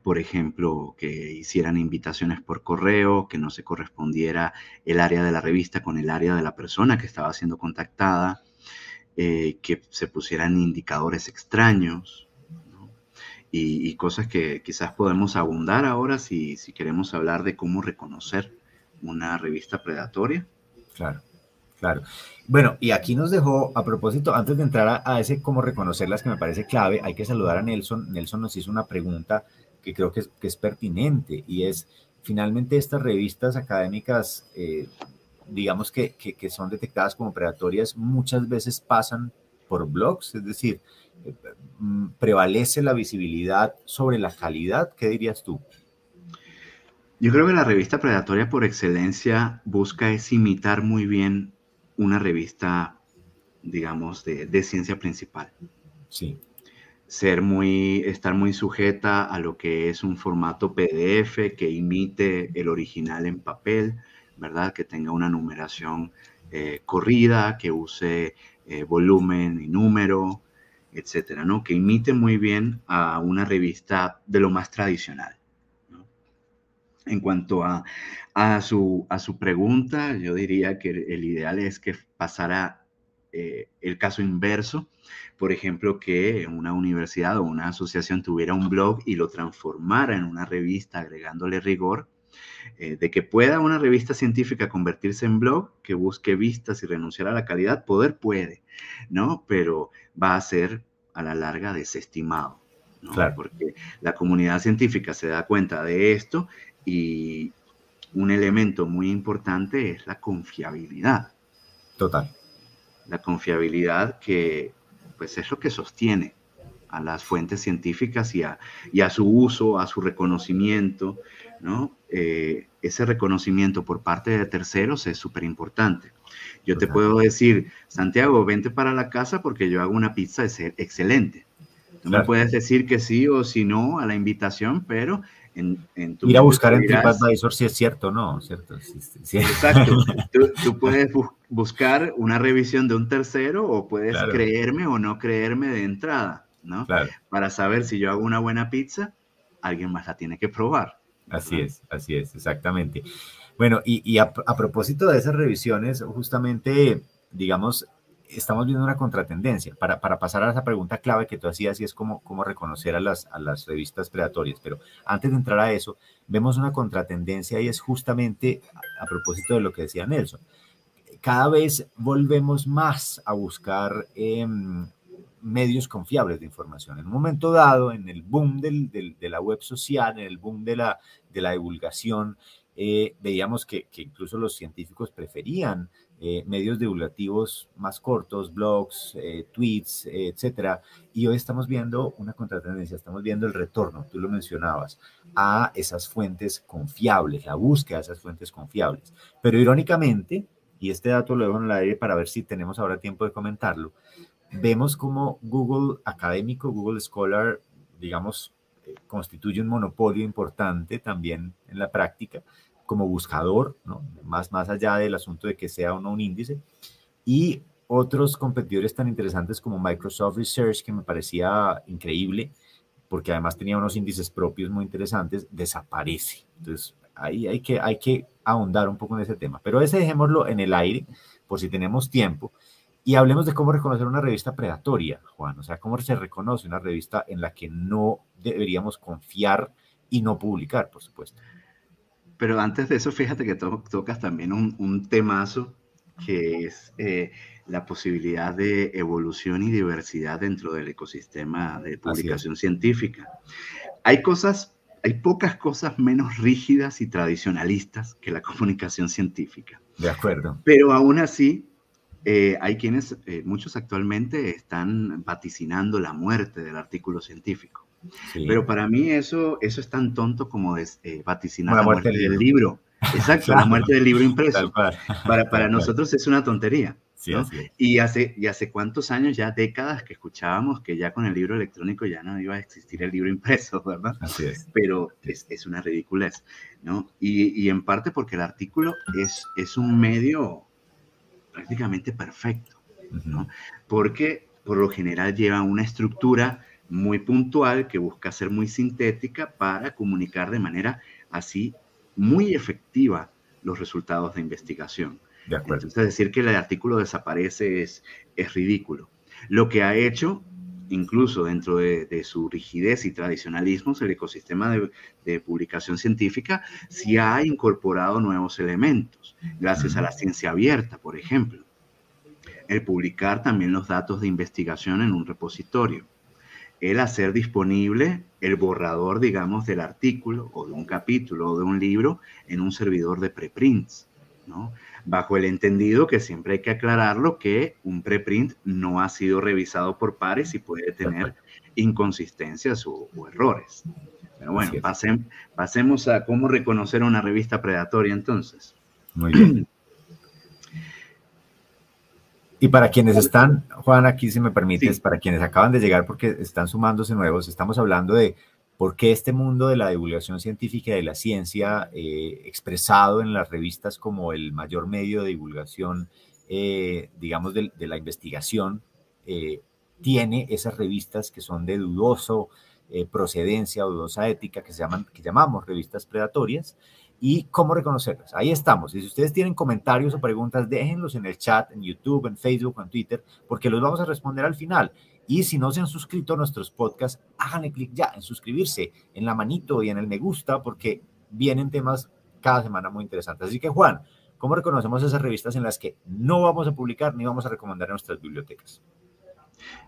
Por ejemplo, que hicieran invitaciones por correo, que no se correspondiera el área de la revista con el área de la persona que estaba siendo contactada, eh, que se pusieran indicadores extraños, y, cosas que quizás podemos abundar ahora si, si queremos hablar de cómo reconocer una revista predatoria. Claro. Claro. Bueno, y aquí nos dejó, a propósito, antes de entrar a, ese cómo reconocerlas, que me parece clave, hay que saludar a Nelson. Nelson nos hizo una pregunta que creo que es, pertinente y es, finalmente estas revistas académicas, eh, digamos que, que, son detectadas como predatorias, muchas veces pasan por blogs, es decir, eh, mm, prevalece la visibilidad sobre la calidad. ¿Qué dirías tú? Yo creo que la revista predatoria por excelencia busca es imitar muy bien una revista, digamos, de, ciencia principal. Sí. Ser muy, estar muy sujeta a lo que es un formato PDF que imite el original en papel, ¿verdad? Que tenga una numeración eh, corrida, que use eh, volumen y número, etcétera, ¿no? Que imite muy bien a una revista de lo más tradicional. En cuanto a, su, a su pregunta, yo diría que el ideal es que pasara eh, el caso inverso, por ejemplo, que una universidad o una asociación tuviera un blog y lo transformara en una revista agregándole rigor, eh, de que pueda una revista científica convertirse en blog, que busque vistas y renunciar a la calidad, poder puede, ¿no? Pero va a ser a la larga desestimado. ¿no? Claro. Porque la comunidad científica se da cuenta de esto y un elemento muy importante es la confiabilidad. Total. La confiabilidad que pues es lo que sostiene a las fuentes científicas y a, y a su uso, a su reconocimiento, ¿no? Eh, ese reconocimiento por parte de terceros es súper importante. Yo te puedo decir, Santiago, vente para la casa porque yo hago una pizza excelente. Tú me puedes decir que sí o si no a la invitación, pero Ir a buscar en TripAdvisor si es cierto o no, ¿cierto? Exacto. *laughs* tú, puedes buscar una revisión de un tercero o puedes creerme o no creerme de entrada, ¿no? Para saber si yo hago una buena pizza, alguien más la tiene que probar. Así es, así es, exactamente. Bueno, y, a, a propósito de esas revisiones, justamente, digamos, estamos viendo una contratendencia. Para, para, pasar a esa pregunta clave que tú hacías, y es cómo, cómo reconocer a las, a las revistas predatorias. Pero antes de entrar a eso, vemos una contratendencia y es justamente a, propósito de lo que decía Nelson. Cada vez volvemos más a buscar em, medios confiables de información. En un momento dado, en el boom del, de la web social, en el boom de la, de la divulgación, eh, veíamos que, que, incluso los científicos preferían eh, medios divulgativos más cortos, blogs, eh, tweets, etcétera. Y hoy estamos viendo una contratendencia, estamos viendo el retorno, tú lo mencionabas, a esas fuentes confiables, la búsqueda de esas fuentes confiables. Pero irónicamente, y este dato lo dejo en el aire para ver si tenemos ahora tiempo de comentarlo, vemos como Google académico, Google Scholar, digamos, eh, constituye un monopolio importante también en la práctica como buscador, ¿no? más, más allá del asunto de que sea o no un índice. Y otros competidores tan interesantes como Microsoft Research, que me parecía increíble, porque además tenía unos índices propios muy interesantes, desaparece. Entonces, ahí hay que, hay que ahondar un poco en ese tema. Pero ese dejémoslo en el aire, por si tenemos tiempo. Y hablemos de cómo reconocer una revista predatoria, Juan. O sea, cómo se reconoce una revista en la que no deberíamos confiar y no publicar, por supuesto. Pero antes de eso, fíjate que tocas también un, un temazo que es eh, la posibilidad de evolución y diversidad dentro del ecosistema de publicación científica. Hay cosas, hay pocas cosas menos rígidas y tradicionalistas que la *laughs* comunicación científica. De acuerdo. Pero aún así, eh, hay quienes, eh, muchos actualmente están vaticinando la muerte del artículo científico. Pero para mí eso, eso es tan tonto como es, vaticinar la, muerte, del libro. *laughs* Exacto, la muerte del libro impreso. Para, para nosotros es una tontería. y, hace, y hace cuántos años, ya décadas que escuchábamos que ya con el libro electrónico ya no iba a existir el libro impreso, *laughs* ¿verdad? Así es. Pero es, es una ridiculez, ¿no? Y, y, en parte porque el artículo es, es un medio prácticamente perfecto, ¿no? Porque por lo general lleva una estructura muy puntual que busca ser muy sintética para comunicar de manera así muy efectiva los resultados de investigación. De acuerdo. Entonces, decir que el artículo desaparece es, es ridículo. Lo que ha hecho, incluso dentro de, su rigidez y tradicionalismo, el ecosistema de, de, publicación científica sí ha incorporado nuevos elementos, gracias a la ciencia abierta, por ejemplo. El publicar también los datos de investigación en un repositorio el hacer disponible el borrador, digamos, del artículo o de un capítulo o de un libro en un servidor de preprints, ¿no? Bajo el entendido que siempre hay que aclararlo que un preprint no ha sido revisado por pares y puede tener inconsistencias o, errores. Pero bueno, pasemos a cómo reconocer una revista predatoria entonces. Muy bien. *clears throat* Y para quienes están, Juan, aquí si me permites, para quienes acaban de llegar porque están sumándose nuevos, estamos hablando de por qué este mundo de la divulgación científica y de la ciencia, eh, expresado en las revistas como el mayor medio de divulgación, eh, digamos, de, la investigación, eh, tiene esas revistas que son de dudoso procedencia o dudosa ética, que, se llaman, que llamamos revistas predatorias, y cómo reconocerlas. Ahí estamos. Y si ustedes tienen comentarios o preguntas, déjenlos en el chat, en YouTube, en Facebook, en Twitter, porque los vamos a responder al final. Y si no se han suscrito a nuestros podcasts, háganle clic ya en suscribirse, en la manito y en el me gusta, porque vienen temas cada semana muy interesantes. Así que, Juan, ¿cómo reconocemos esas revistas en las que no vamos a publicar ni vamos a recomendar en nuestras bibliotecas?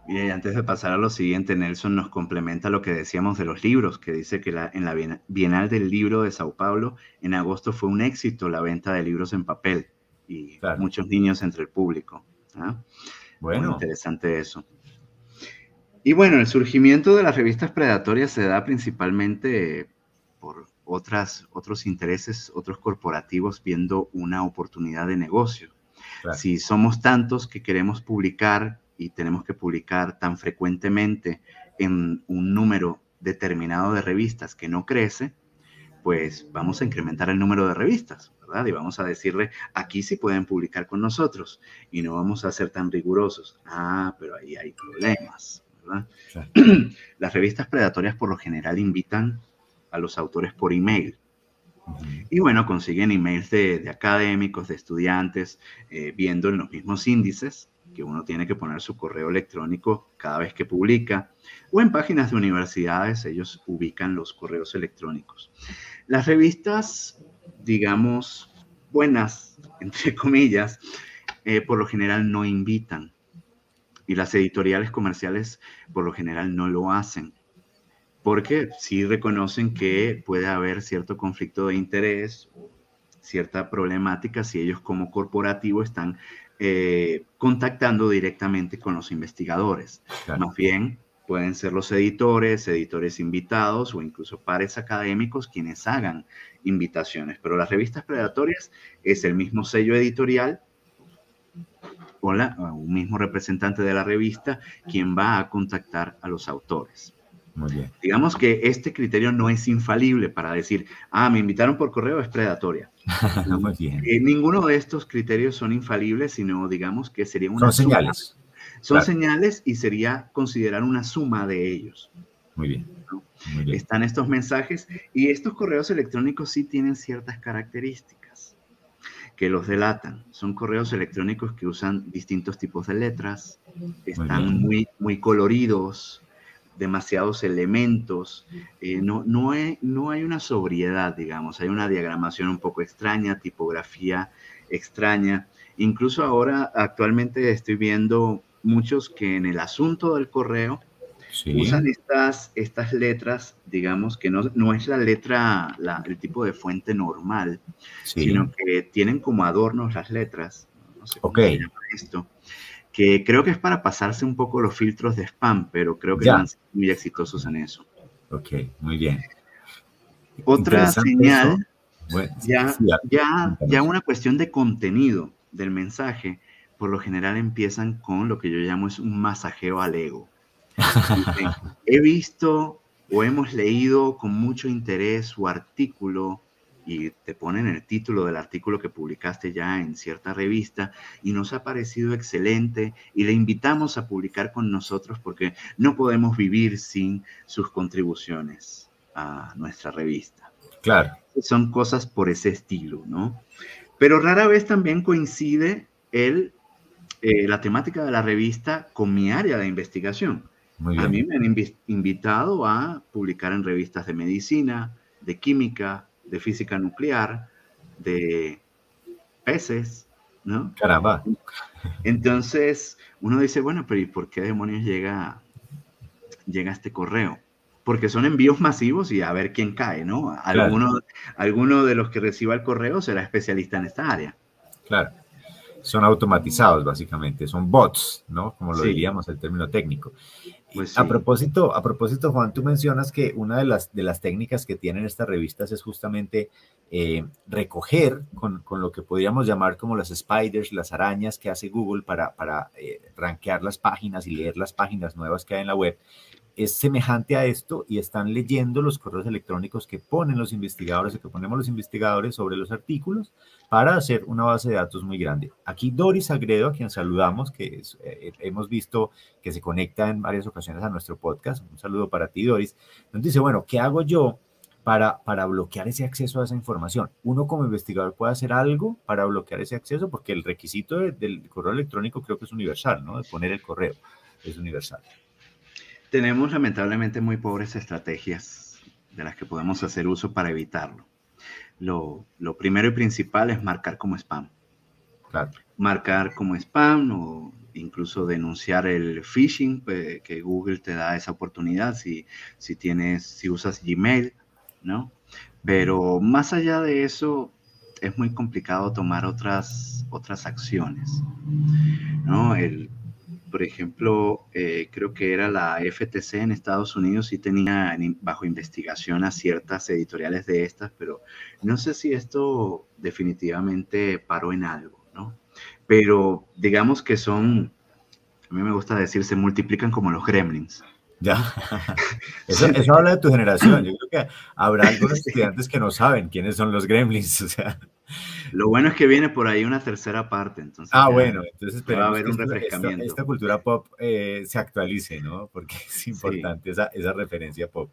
Y antes de pasar a lo siguiente, Nelson nos complementa lo que decíamos de los libros, que dice que la, en la Bienal del Libro de Sao Paulo, en agosto fue un éxito la venta de libros en papel y muchos niños entre el público. ¿ah? Bueno. Muy interesante eso. Y bueno, el surgimiento de las revistas predatorias se da principalmente por otras, otros intereses, otros corporativos viendo una oportunidad de negocio. Si somos tantos que queremos publicar y tenemos que publicar tan frecuentemente en un número determinado de revistas que no crece, pues vamos a incrementar el número de revistas, ¿verdad? Y vamos a decirle, aquí sí pueden publicar con nosotros y no vamos a ser tan rigurosos. Ah, pero ahí hay problemas, ¿verdad? *clears throat* Las revistas predatorias por lo general invitan a los autores por email. Y bueno, consiguen emails de, académicos, de estudiantes, eh, viendo en los mismos índices que uno tiene que poner su correo electrónico cada vez que publica, o en páginas de universidades ellos ubican los correos electrónicos. Las revistas, digamos, buenas, entre *laughs* comillas, eh, por lo general no invitan y las editoriales comerciales por lo general no lo hacen porque sí reconocen que puede haber cierto conflicto de interés, cierta problemática si ellos como corporativo están eh, contactando directamente con los investigadores. Más bien, pueden ser los editores, editores invitados o incluso pares académicos quienes hagan invitaciones. Pero las revistas predatorias es el mismo sello editorial o un mismo representante de la revista quien va a contactar a los autores. Muy bien. Digamos que este criterio no es infalible para decir, ah, me invitaron por correo, es predatoria. *laughs* Muy bien. Eh, ninguno de estos criterios son infalibles, sino digamos que sería una Son suma. señales. Son claro. señales y sería considerar una suma de ellos. Muy bien. Muy bien. Están estos mensajes y estos correos electrónicos sí tienen ciertas características que los delatan. Son correos electrónicos que usan distintos tipos de letras, están bien. muy, muy coloridos, demasiados elementos, eh, no, no, hay, no hay una sobriedad, digamos, hay una diagramación un poco extraña, tipografía extraña. Incluso ahora, actualmente estoy viendo muchos que en el asunto del correo Sí. usan estas, estas letras, digamos, que no, no es la letra, la- el tipo de fuente normal, sí. sino que tienen como adornos las letras. No sé cómo Ok. se llama esto. Que creo que es para pasarse un poco los filtros de spam, pero creo que Ya. han sido muy exitosos en eso. Ok, muy bien. Otra señal. Bueno, ya, sí, ya, ya una cuestión de contenido del mensaje, por lo general empiezan con lo que yo llamo es un masajeo al ego. Dicen, *laughs* He visto o hemos leído con mucho interés su artículo y te ponen el título del artículo que publicaste ya en cierta revista y nos ha parecido excelente y le invitamos a publicar con nosotros porque no podemos vivir sin sus contribuciones a nuestra revista Claro, son cosas por ese estilo, ¿no? Pero rara vez también coincide el, eh, la temática de la revista con mi área de investigación. muy A bien. mí me han invi- invitado a publicar en revistas de medicina, de química, de física nuclear, de peces, ¿no? Caramba. Entonces uno dice, bueno, pero ¿y por qué demonios llega, llega este correo? Porque son envíos masivos y a ver quién cae, ¿no? Alguno, alguno de los que reciba el correo será especialista en esta área. Claro. Son automatizados, básicamente. Son bots, ¿no? Como lo Sí. diríamos el término técnico. Pues a propósito, a propósito, Juan, tú mencionas que una de las, de las técnicas que tienen estas revistas es justamente eh, recoger con, con lo que podríamos llamar como las spiders, las arañas que hace Google para, para eh, rankear las páginas y leer las páginas nuevas que hay en la web. Es semejante a esto y están leyendo los correos electrónicos que ponen los investigadores o que ponemos los investigadores sobre los artículos para hacer una base de datos muy grande. Aquí Doris Agredo, a quien saludamos, que eh, hemos visto que se conecta en varias ocasiones a nuestro podcast. Un saludo para ti, Doris. Nos dice, bueno, ¿qué hago yo para, para bloquear ese acceso a esa información? Uno como investigador puede hacer algo para bloquear ese acceso porque el requisito de- del correo electrónico creo que es universal, ¿no? De poner el correo es universal. Tenemos lamentablemente muy pobres estrategias de las que podemos hacer uso para evitarlo. Lo, lo primero y principal es marcar como spam. Claro, Marcar como spam o incluso denunciar el phishing, pues, que Google te da esa oportunidad si, si tienes, si usas Gmail, ¿no? Pero más allá de eso, es muy complicado tomar otras, otras acciones, ¿no? El, por ejemplo, eh, creo que era la FTC en Estados Unidos y tenía en- bajo investigación a ciertas editoriales de estas, pero no sé si esto definitivamente paró en algo, ¿no? Pero digamos que son, a mí me gusta decir, se multiplican como los gremlins. ya. *laughs* Eso, eso habla de tu generación. Yo creo que habrá algunos estudiantes que no saben quiénes son los gremlins. O sea, Lo bueno es que viene por ahí una tercera parte, entonces. Ah, bueno, entonces va a haber un esta- refrescamiento. Esta, esta cultura pop eh, se actualice, ¿no? Porque es importante esa, esa referencia pop.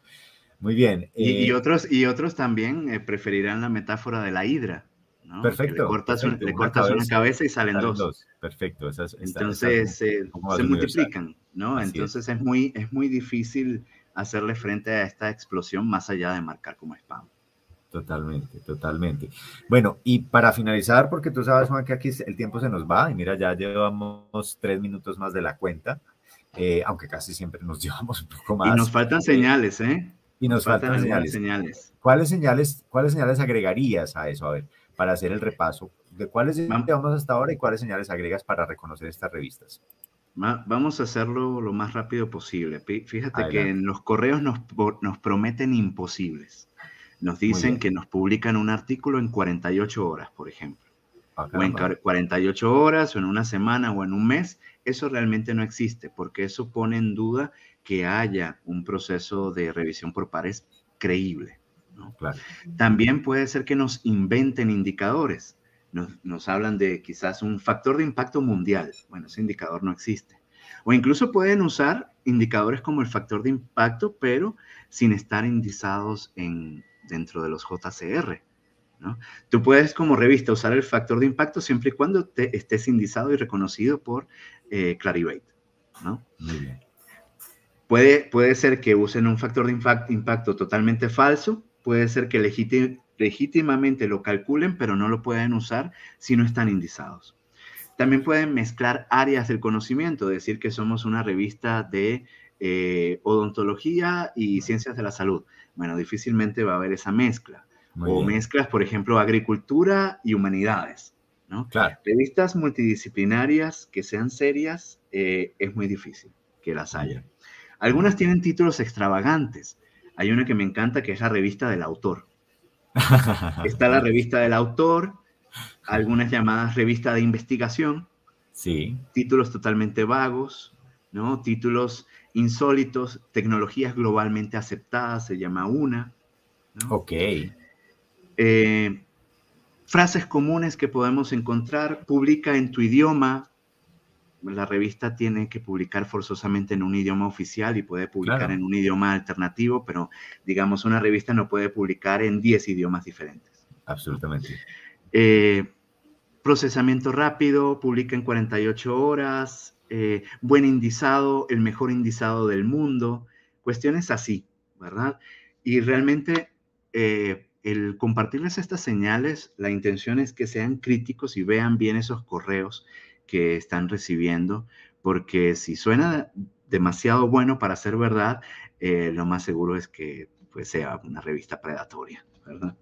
Muy bien. Y, y eh, otros, y otros también eh, preferirán la metáfora de la hidra. ¿no? Perfecto, Le cortas, un- le una cortas una cabeza, cabeza y salen salen dos. dos. Perfecto. Entonces se multiplican, ¿no? Así es. Entonces es. muy, es muy difícil hacerle frente a esta explosión más allá de marcar como spam. Totalmente, totalmente. Bueno, y para finalizar, porque tú sabes, Juan, que aquí el tiempo se nos va, y mira, ya llevamos tres minutos más de la cuenta, eh, aunque casi siempre nos *laughs* llevamos un poco más. Y nos faltan señales, ¿eh? Y nos faltan, señales. señales. ¿Cuáles señales, ¿Cuáles señales agregarías a eso? A ver, para hacer el repaso. ¿De cuáles Vam- llevamos hasta ahora y cuáles señales agregas para reconocer estas revistas? Va- Vamos a hacerlo lo más rápido posible. Fíjate que en los correos nos, nos prometen imposibles. Nos dicen que nos publican un artículo en 48 horas, por ejemplo. Ah, O en caramba. cua- 48 horas, o en una semana, o en un mes. eso realmente no existe, porque eso pone en duda que haya un proceso de revisión por pares creíble. También puede ser que nos inventen indicadores. Nos, hablan de quizás un factor de impacto mundial. Bueno, ese indicador no existe. O incluso pueden usar indicadores como el factor de impacto, pero sin estar indizados en, dentro de los JCR. Tú puedes como revista usar el factor de impacto siempre y cuando te, estés indizado y reconocido por eh, Clarivate. ¿no? Puede, puede ser que usen un factor de impacto totalmente falso, puede ser que legítimamente lo calculen, pero no lo pueden usar si no están indizados. También pueden mezclar áreas del conocimiento, decir que somos una revista de eh, odontología y ciencias de la salud. Bueno, difícilmente va a haber esa mezcla o mezclas, por ejemplo, agricultura y humanidades. ¿no? Revistas multidisciplinarias que sean serias eh, es muy difícil que las haya. Algunas tienen títulos extravagantes. Hay una que me encanta que es la revista del autor. *laughs* Está la revista del autor, algunas llamadas revista de investigación. Sí. Títulos totalmente vagos, ¿no? Títulos insólitos, tecnologías globalmente aceptadas, se llama una. Ok. Eh, frases comunes que podemos encontrar, publica en tu idioma. La revista tiene que publicar forzosamente en un idioma oficial y puede publicar en un idioma alternativo, pero digamos, una revista no puede publicar en 10 idiomas diferentes. Absolutamente. Eh, procesamiento rápido, publica en 48 horas, eh, buen indizado, el mejor indizado del mundo, cuestiones así, ¿verdad? Y realmente el compartirles estas señales, la intención es que sean críticos y vean bien esos correos que están recibiendo, porque si suena demasiado bueno para ser verdad, eh, lo más seguro es que pues, sea una revista predatoria, ¿verdad?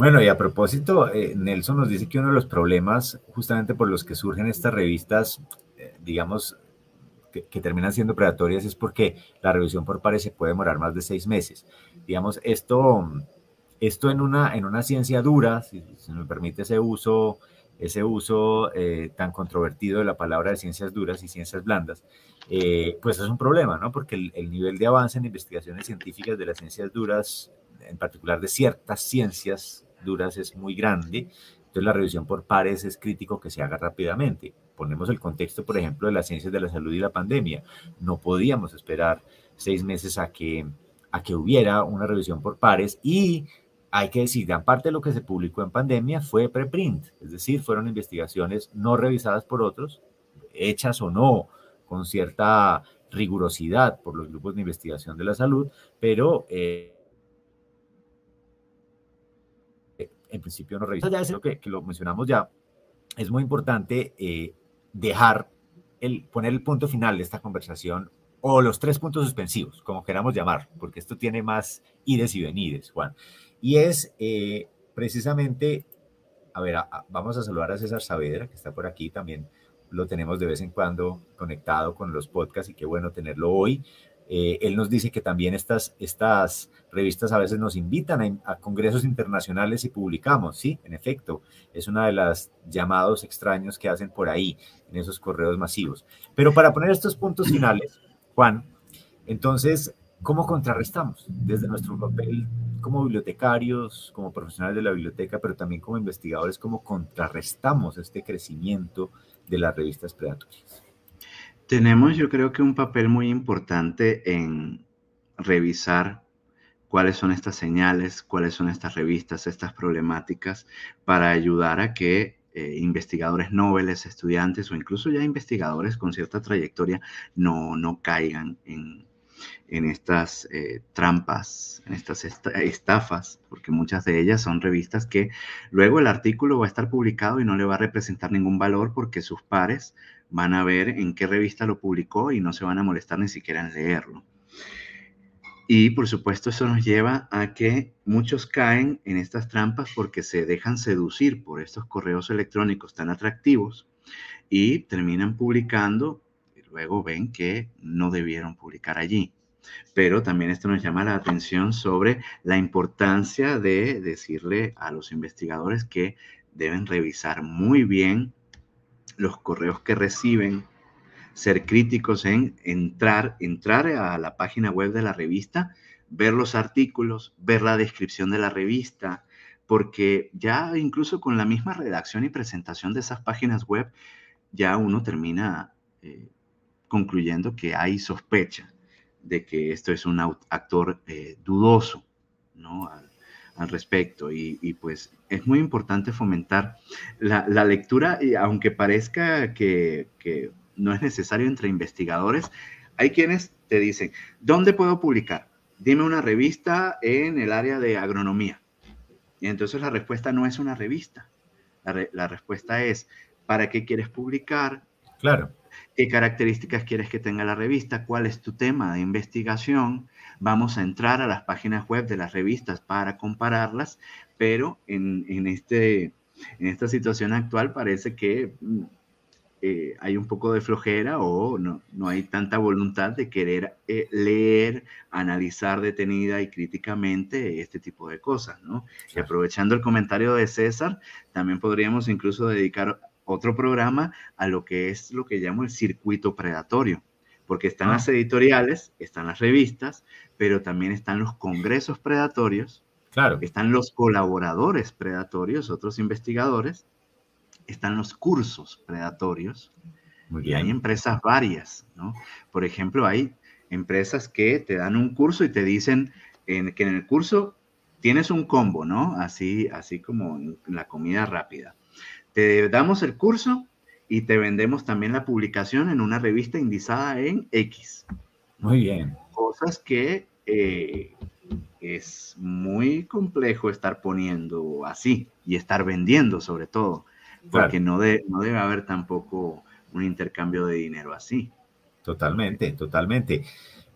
Bueno, y a propósito, eh, Nelson nos dice que uno de los problemas justamente por los que surgen estas revistas, eh, digamos, que, terminan siendo predatorias es porque la revisión por pares se puede demorar más de seis meses. Digamos, esto, esto en, una, en una ciencia dura, si, se me permite ese uso, ese uso eh, tan controvertido de la palabra de ciencias duras y ciencias blandas, eh, pues es un problema, ¿no? Porque el, el, nivel de avance en investigaciones científicas de las ciencias duras, en particular de ciertas ciencias duras, es muy grande. Entonces la revisión por pares es crítico que se haga rápidamente ponemos el contexto, por ejemplo, de las ciencias de la salud y la pandemia. No podíamos esperar seis meses a que, a que hubiera una revisión por pares y hay que decir, gran parte de lo que se publicó en pandemia fue preprint, es decir, fueron investigaciones no revisadas por otros, hechas o no con cierta rigurosidad por los grupos de investigación de la salud, pero eh, en principio no revisadas. Ya que, que lo mencionamos ya, es muy importante eh, dejar el, poner el punto final de esta conversación o los tres puntos suspensivos, como queramos llamar, porque esto tiene más ides y venides, Juan. Y es eh, precisamente, a ver, vamos a saludar a César Saavedra, que está por aquí también, lo tenemos de vez en cuando conectado con los podcasts y qué bueno tenerlo hoy. Eh, él nos dice que también estas, estas revistas a veces nos invitan a, congresos internacionales y publicamos, sí, en efecto, es una de las llamados extraños que hacen por ahí, en esos correos masivos. Pero para poner estos puntos finales, Juan, entonces, ¿cómo contrarrestamos desde nuestro papel como bibliotecarios, como profesionales de la biblioteca, pero también como investigadores, cómo contrarrestamos este crecimiento de las revistas predatorias? Tenemos yo creo que un papel muy importante en revisar cuáles son estas señales, cuáles son estas revistas, estas problemáticas, para ayudar a que eh, investigadores nobles, estudiantes o incluso ya investigadores con cierta trayectoria no, no caigan en, estas eh, trampas, en estas estafas, porque muchas de ellas son revistas que luego el artículo va a estar publicado y no le va a representar ningún valor porque sus pares van a ver en qué revista lo publicó y no se van a molestar ni siquiera en leerlo. Y por supuesto eso nos lleva a que muchos caen en estas trampas porque se dejan seducir por estos correos electrónicos tan atractivos y terminan publicando y luego ven que no debieron publicar allí. Pero también esto nos llama la atención sobre la importancia de decirle a los investigadores que deben revisar muy bien los correos que reciben, ser críticos en entrar, entrar a la página web de la revista, ver los artículos, ver la descripción de la revista, porque ya incluso con la misma redacción y presentación de esas páginas web, ya uno termina eh, concluyendo que hay sospecha de que esto es un actor eh, dudoso, ¿no? Al, respecto. Y, pues es muy importante fomentar la, lectura, y aunque parezca que, que no es necesario entre investigadores, hay quienes te dicen, ¿dónde puedo publicar? Dime una revista en el área de agronomía. Y entonces la respuesta no es una revista. La, la respuesta es, ¿para qué quieres publicar? Claro qué características quieres que tenga la revista, cuál es tu tema de investigación. Vamos a entrar a las páginas web de las revistas para compararlas, pero en, este, en esta situación actual parece que mm, eh, hay un poco de flojera o no, no hay tanta voluntad de querer eh, leer, analizar detenida y críticamente este tipo de cosas, ¿no? Y aprovechando el comentario de César, también podríamos incluso dedicar otro programa a lo que es lo que llamo el circuito predatorio, porque están las ah. editoriales, están las revistas, pero también están los congresos predatorios, claro. están los colaboradores predatorios, otros investigadores, están los cursos predatorios, y hay empresas varias, ¿no? Por ejemplo, hay empresas que te dan un curso y te dicen en, que en el curso tienes un combo, ¿no? Así, así como en la comida rápida te damos el curso y te vendemos también la publicación en una revista indizada en X. Muy bien. Cosas que eh, es muy complejo estar poniendo así y estar vendiendo sobre todo, porque no, no debe haber tampoco un intercambio de dinero así. Totalmente, totalmente.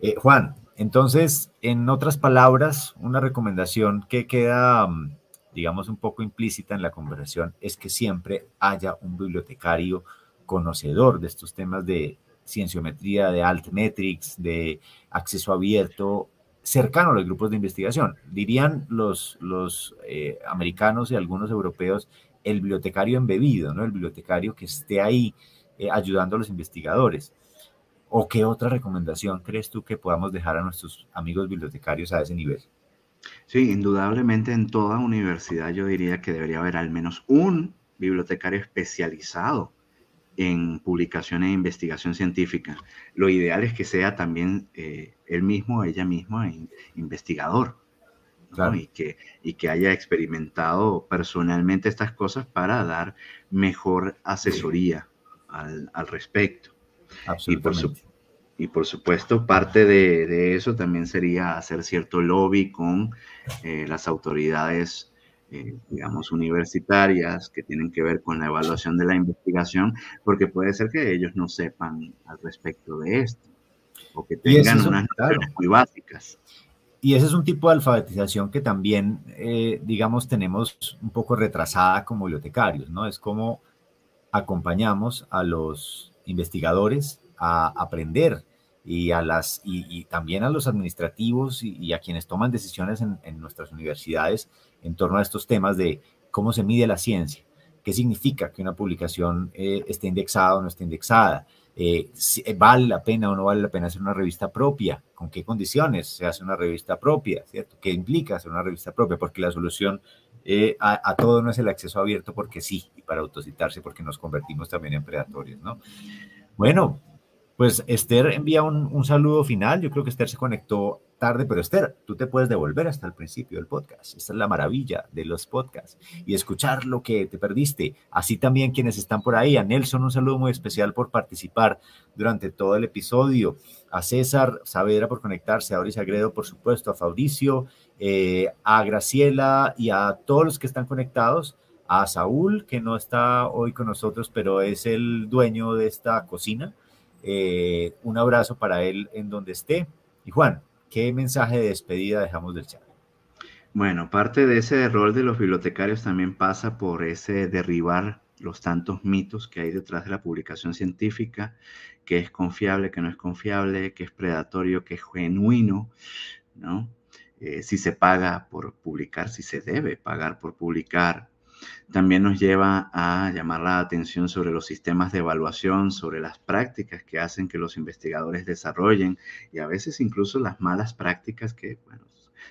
Eh, Juan, entonces, en otras palabras, una recomendación que queda... Digamos, un poco implícita en la conversación es que siempre haya un bibliotecario conocedor de estos temas de cienciometría, de altmetrics, de acceso abierto, cercano a los grupos de investigación. Dirían los, los eh, americanos y algunos europeos el bibliotecario embebido, ¿no? El bibliotecario que esté ahí eh, ayudando a los investigadores. ¿O qué otra recomendación crees tú que podamos dejar a nuestros amigos bibliotecarios a ese nivel? Sí, indudablemente en toda universidad yo diría que debería haber al menos un bibliotecario especializado en publicación e investigación científica. Lo ideal es que sea también eh, él mismo, ella misma, investigador. Y, que, y que haya experimentado personalmente estas cosas para dar mejor asesoría al, respecto. Absolutamente. Y por supuesto, parte de, eso también sería hacer cierto lobby con eh, las autoridades, eh, digamos, universitarias que tienen que ver con la evaluación de la investigación, porque puede ser que ellos no sepan al respecto de esto o que tengan unas nociones muy básicas. Y ese es un tipo de alfabetización que también, eh, digamos, tenemos un poco retrasada como bibliotecarios, ¿no? Es como acompañamos a los investigadores a aprender y, a las, y, también a los administrativos y, a quienes toman decisiones en, nuestras universidades en torno a estos temas de cómo se mide la ciencia, qué significa que una publicación eh, esté indexada o no esté indexada, eh, si eh, vale la pena o no vale la pena hacer una revista propia, con qué condiciones se hace una revista propia, ¿cierto? ¿Qué implica hacer una revista propia? Porque la solución a, a, todo no es el acceso abierto porque sí, y para autocitarse porque nos convertimos también en predatorios, ¿no? Bueno, pues Esther envía un, saludo final. Yo creo que Esther se conectó tarde, pero Esther, tú te puedes devolver hasta el principio del podcast. Esta es la maravilla de los podcasts y escuchar lo que te perdiste. Así también quienes están por ahí. A Nelson, un saludo muy especial por participar durante todo el episodio. A César Saavedra por conectarse, a Doris Agredo, por supuesto, a Fabricio, eh, a Graciela y a todos los que están conectados. A Saúl, que no está hoy con nosotros, pero es el dueño de esta cocina eh, un abrazo para él en donde esté. Y Juan, ¿qué mensaje de despedida dejamos del chat? Bueno, parte de ese rol de los bibliotecarios también pasa por ese derribar los tantos mitos que hay detrás de la publicación científica, que es confiable, que no es confiable, que es predatorio, que es genuino, ¿no? Eh, si se paga por publicar, si se debe pagar por publicar, También nos lleva a llamar la atención sobre los sistemas de evaluación, sobre las prácticas que hacen que los investigadores desarrollen y a veces incluso las malas prácticas que, bueno,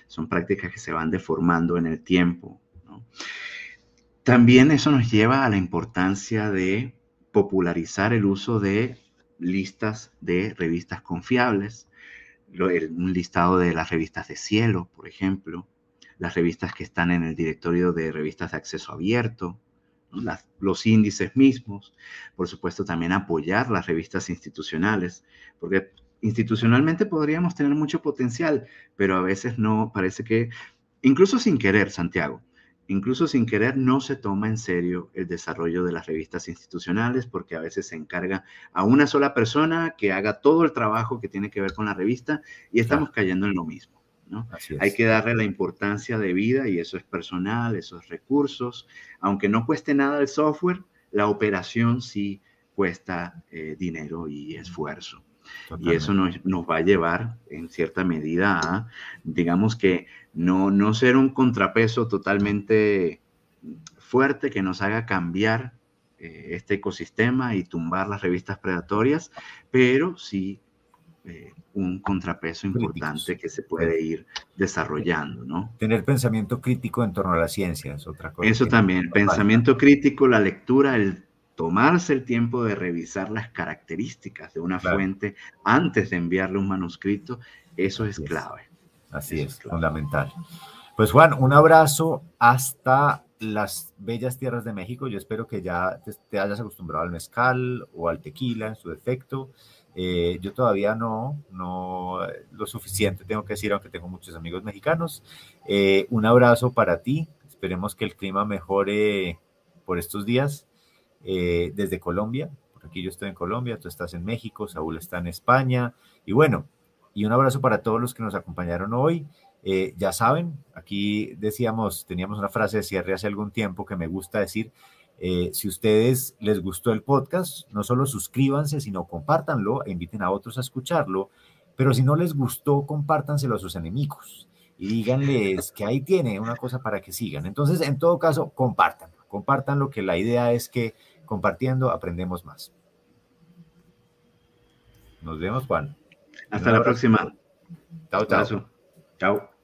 son prácticas que se van deformando en el tiempo. También eso nos lleva a la importancia de popularizar el uso de listas de revistas confiables, un listado de las revistas de cielo, por ejemplo, las revistas que están en el directorio de revistas de acceso abierto, los índices mismos, por supuesto también apoyar las revistas institucionales, porque institucionalmente podríamos tener mucho potencial, pero a veces no, parece que, incluso sin querer, Santiago, incluso sin querer, no se toma en serio el desarrollo de las revistas institucionales porque a veces se encarga a una sola persona que haga todo el trabajo que tiene que ver con la revista y estamos cayendo en lo mismo. ¿No? Hay que darle la importancia de vida y eso es personal, esos recursos. Aunque no cueste nada el software, la operación sí cuesta eh, dinero y esfuerzo. Y eso nos, nos, va a llevar en cierta medida a, digamos que, no, no ser un contrapeso totalmente fuerte que nos haga cambiar eh, este ecosistema y tumbar las revistas predatorias, pero sí eh, un contrapeso importante que se puede ir desarrollando, ¿no? Tener pensamiento crítico en torno a la ciencia es otra cosa. Eso también, pensamiento crítico, la lectura, el tomarse el tiempo de revisar las características de una fuente antes de enviarle un manuscrito, eso es clave. Así es, fundamental. Pues Juan, un abrazo hasta las bellas tierras de México. Yo espero que ya te, hayas acostumbrado al mezcal o al tequila en su defecto. Eh, yo todavía no, no lo suficiente, tengo que decir, aunque tengo muchos amigos mexicanos. Eh, un abrazo para ti. Esperemos que el clima mejore por estos días eh, desde Colombia. Por aquí yo estoy en Colombia, tú estás en México, Saúl está en España. Y bueno, y un abrazo para todos los que nos acompañaron hoy. Eh, ya saben, aquí decíamos, teníamos una frase de cierre hace algún tiempo que me gusta decir, eh, si ustedes les gustó el podcast, no solo suscríbanse, sino compártanlo e inviten a otros a escucharlo, pero si no les gustó, compártanselo a sus enemigos y díganles que ahí tiene una cosa para que sigan. Entonces, en todo caso, compartan, compartan lo que la idea es que compartiendo aprendemos más. Nos vemos, Juan. Hasta la próxima. Chao, chao. Chao.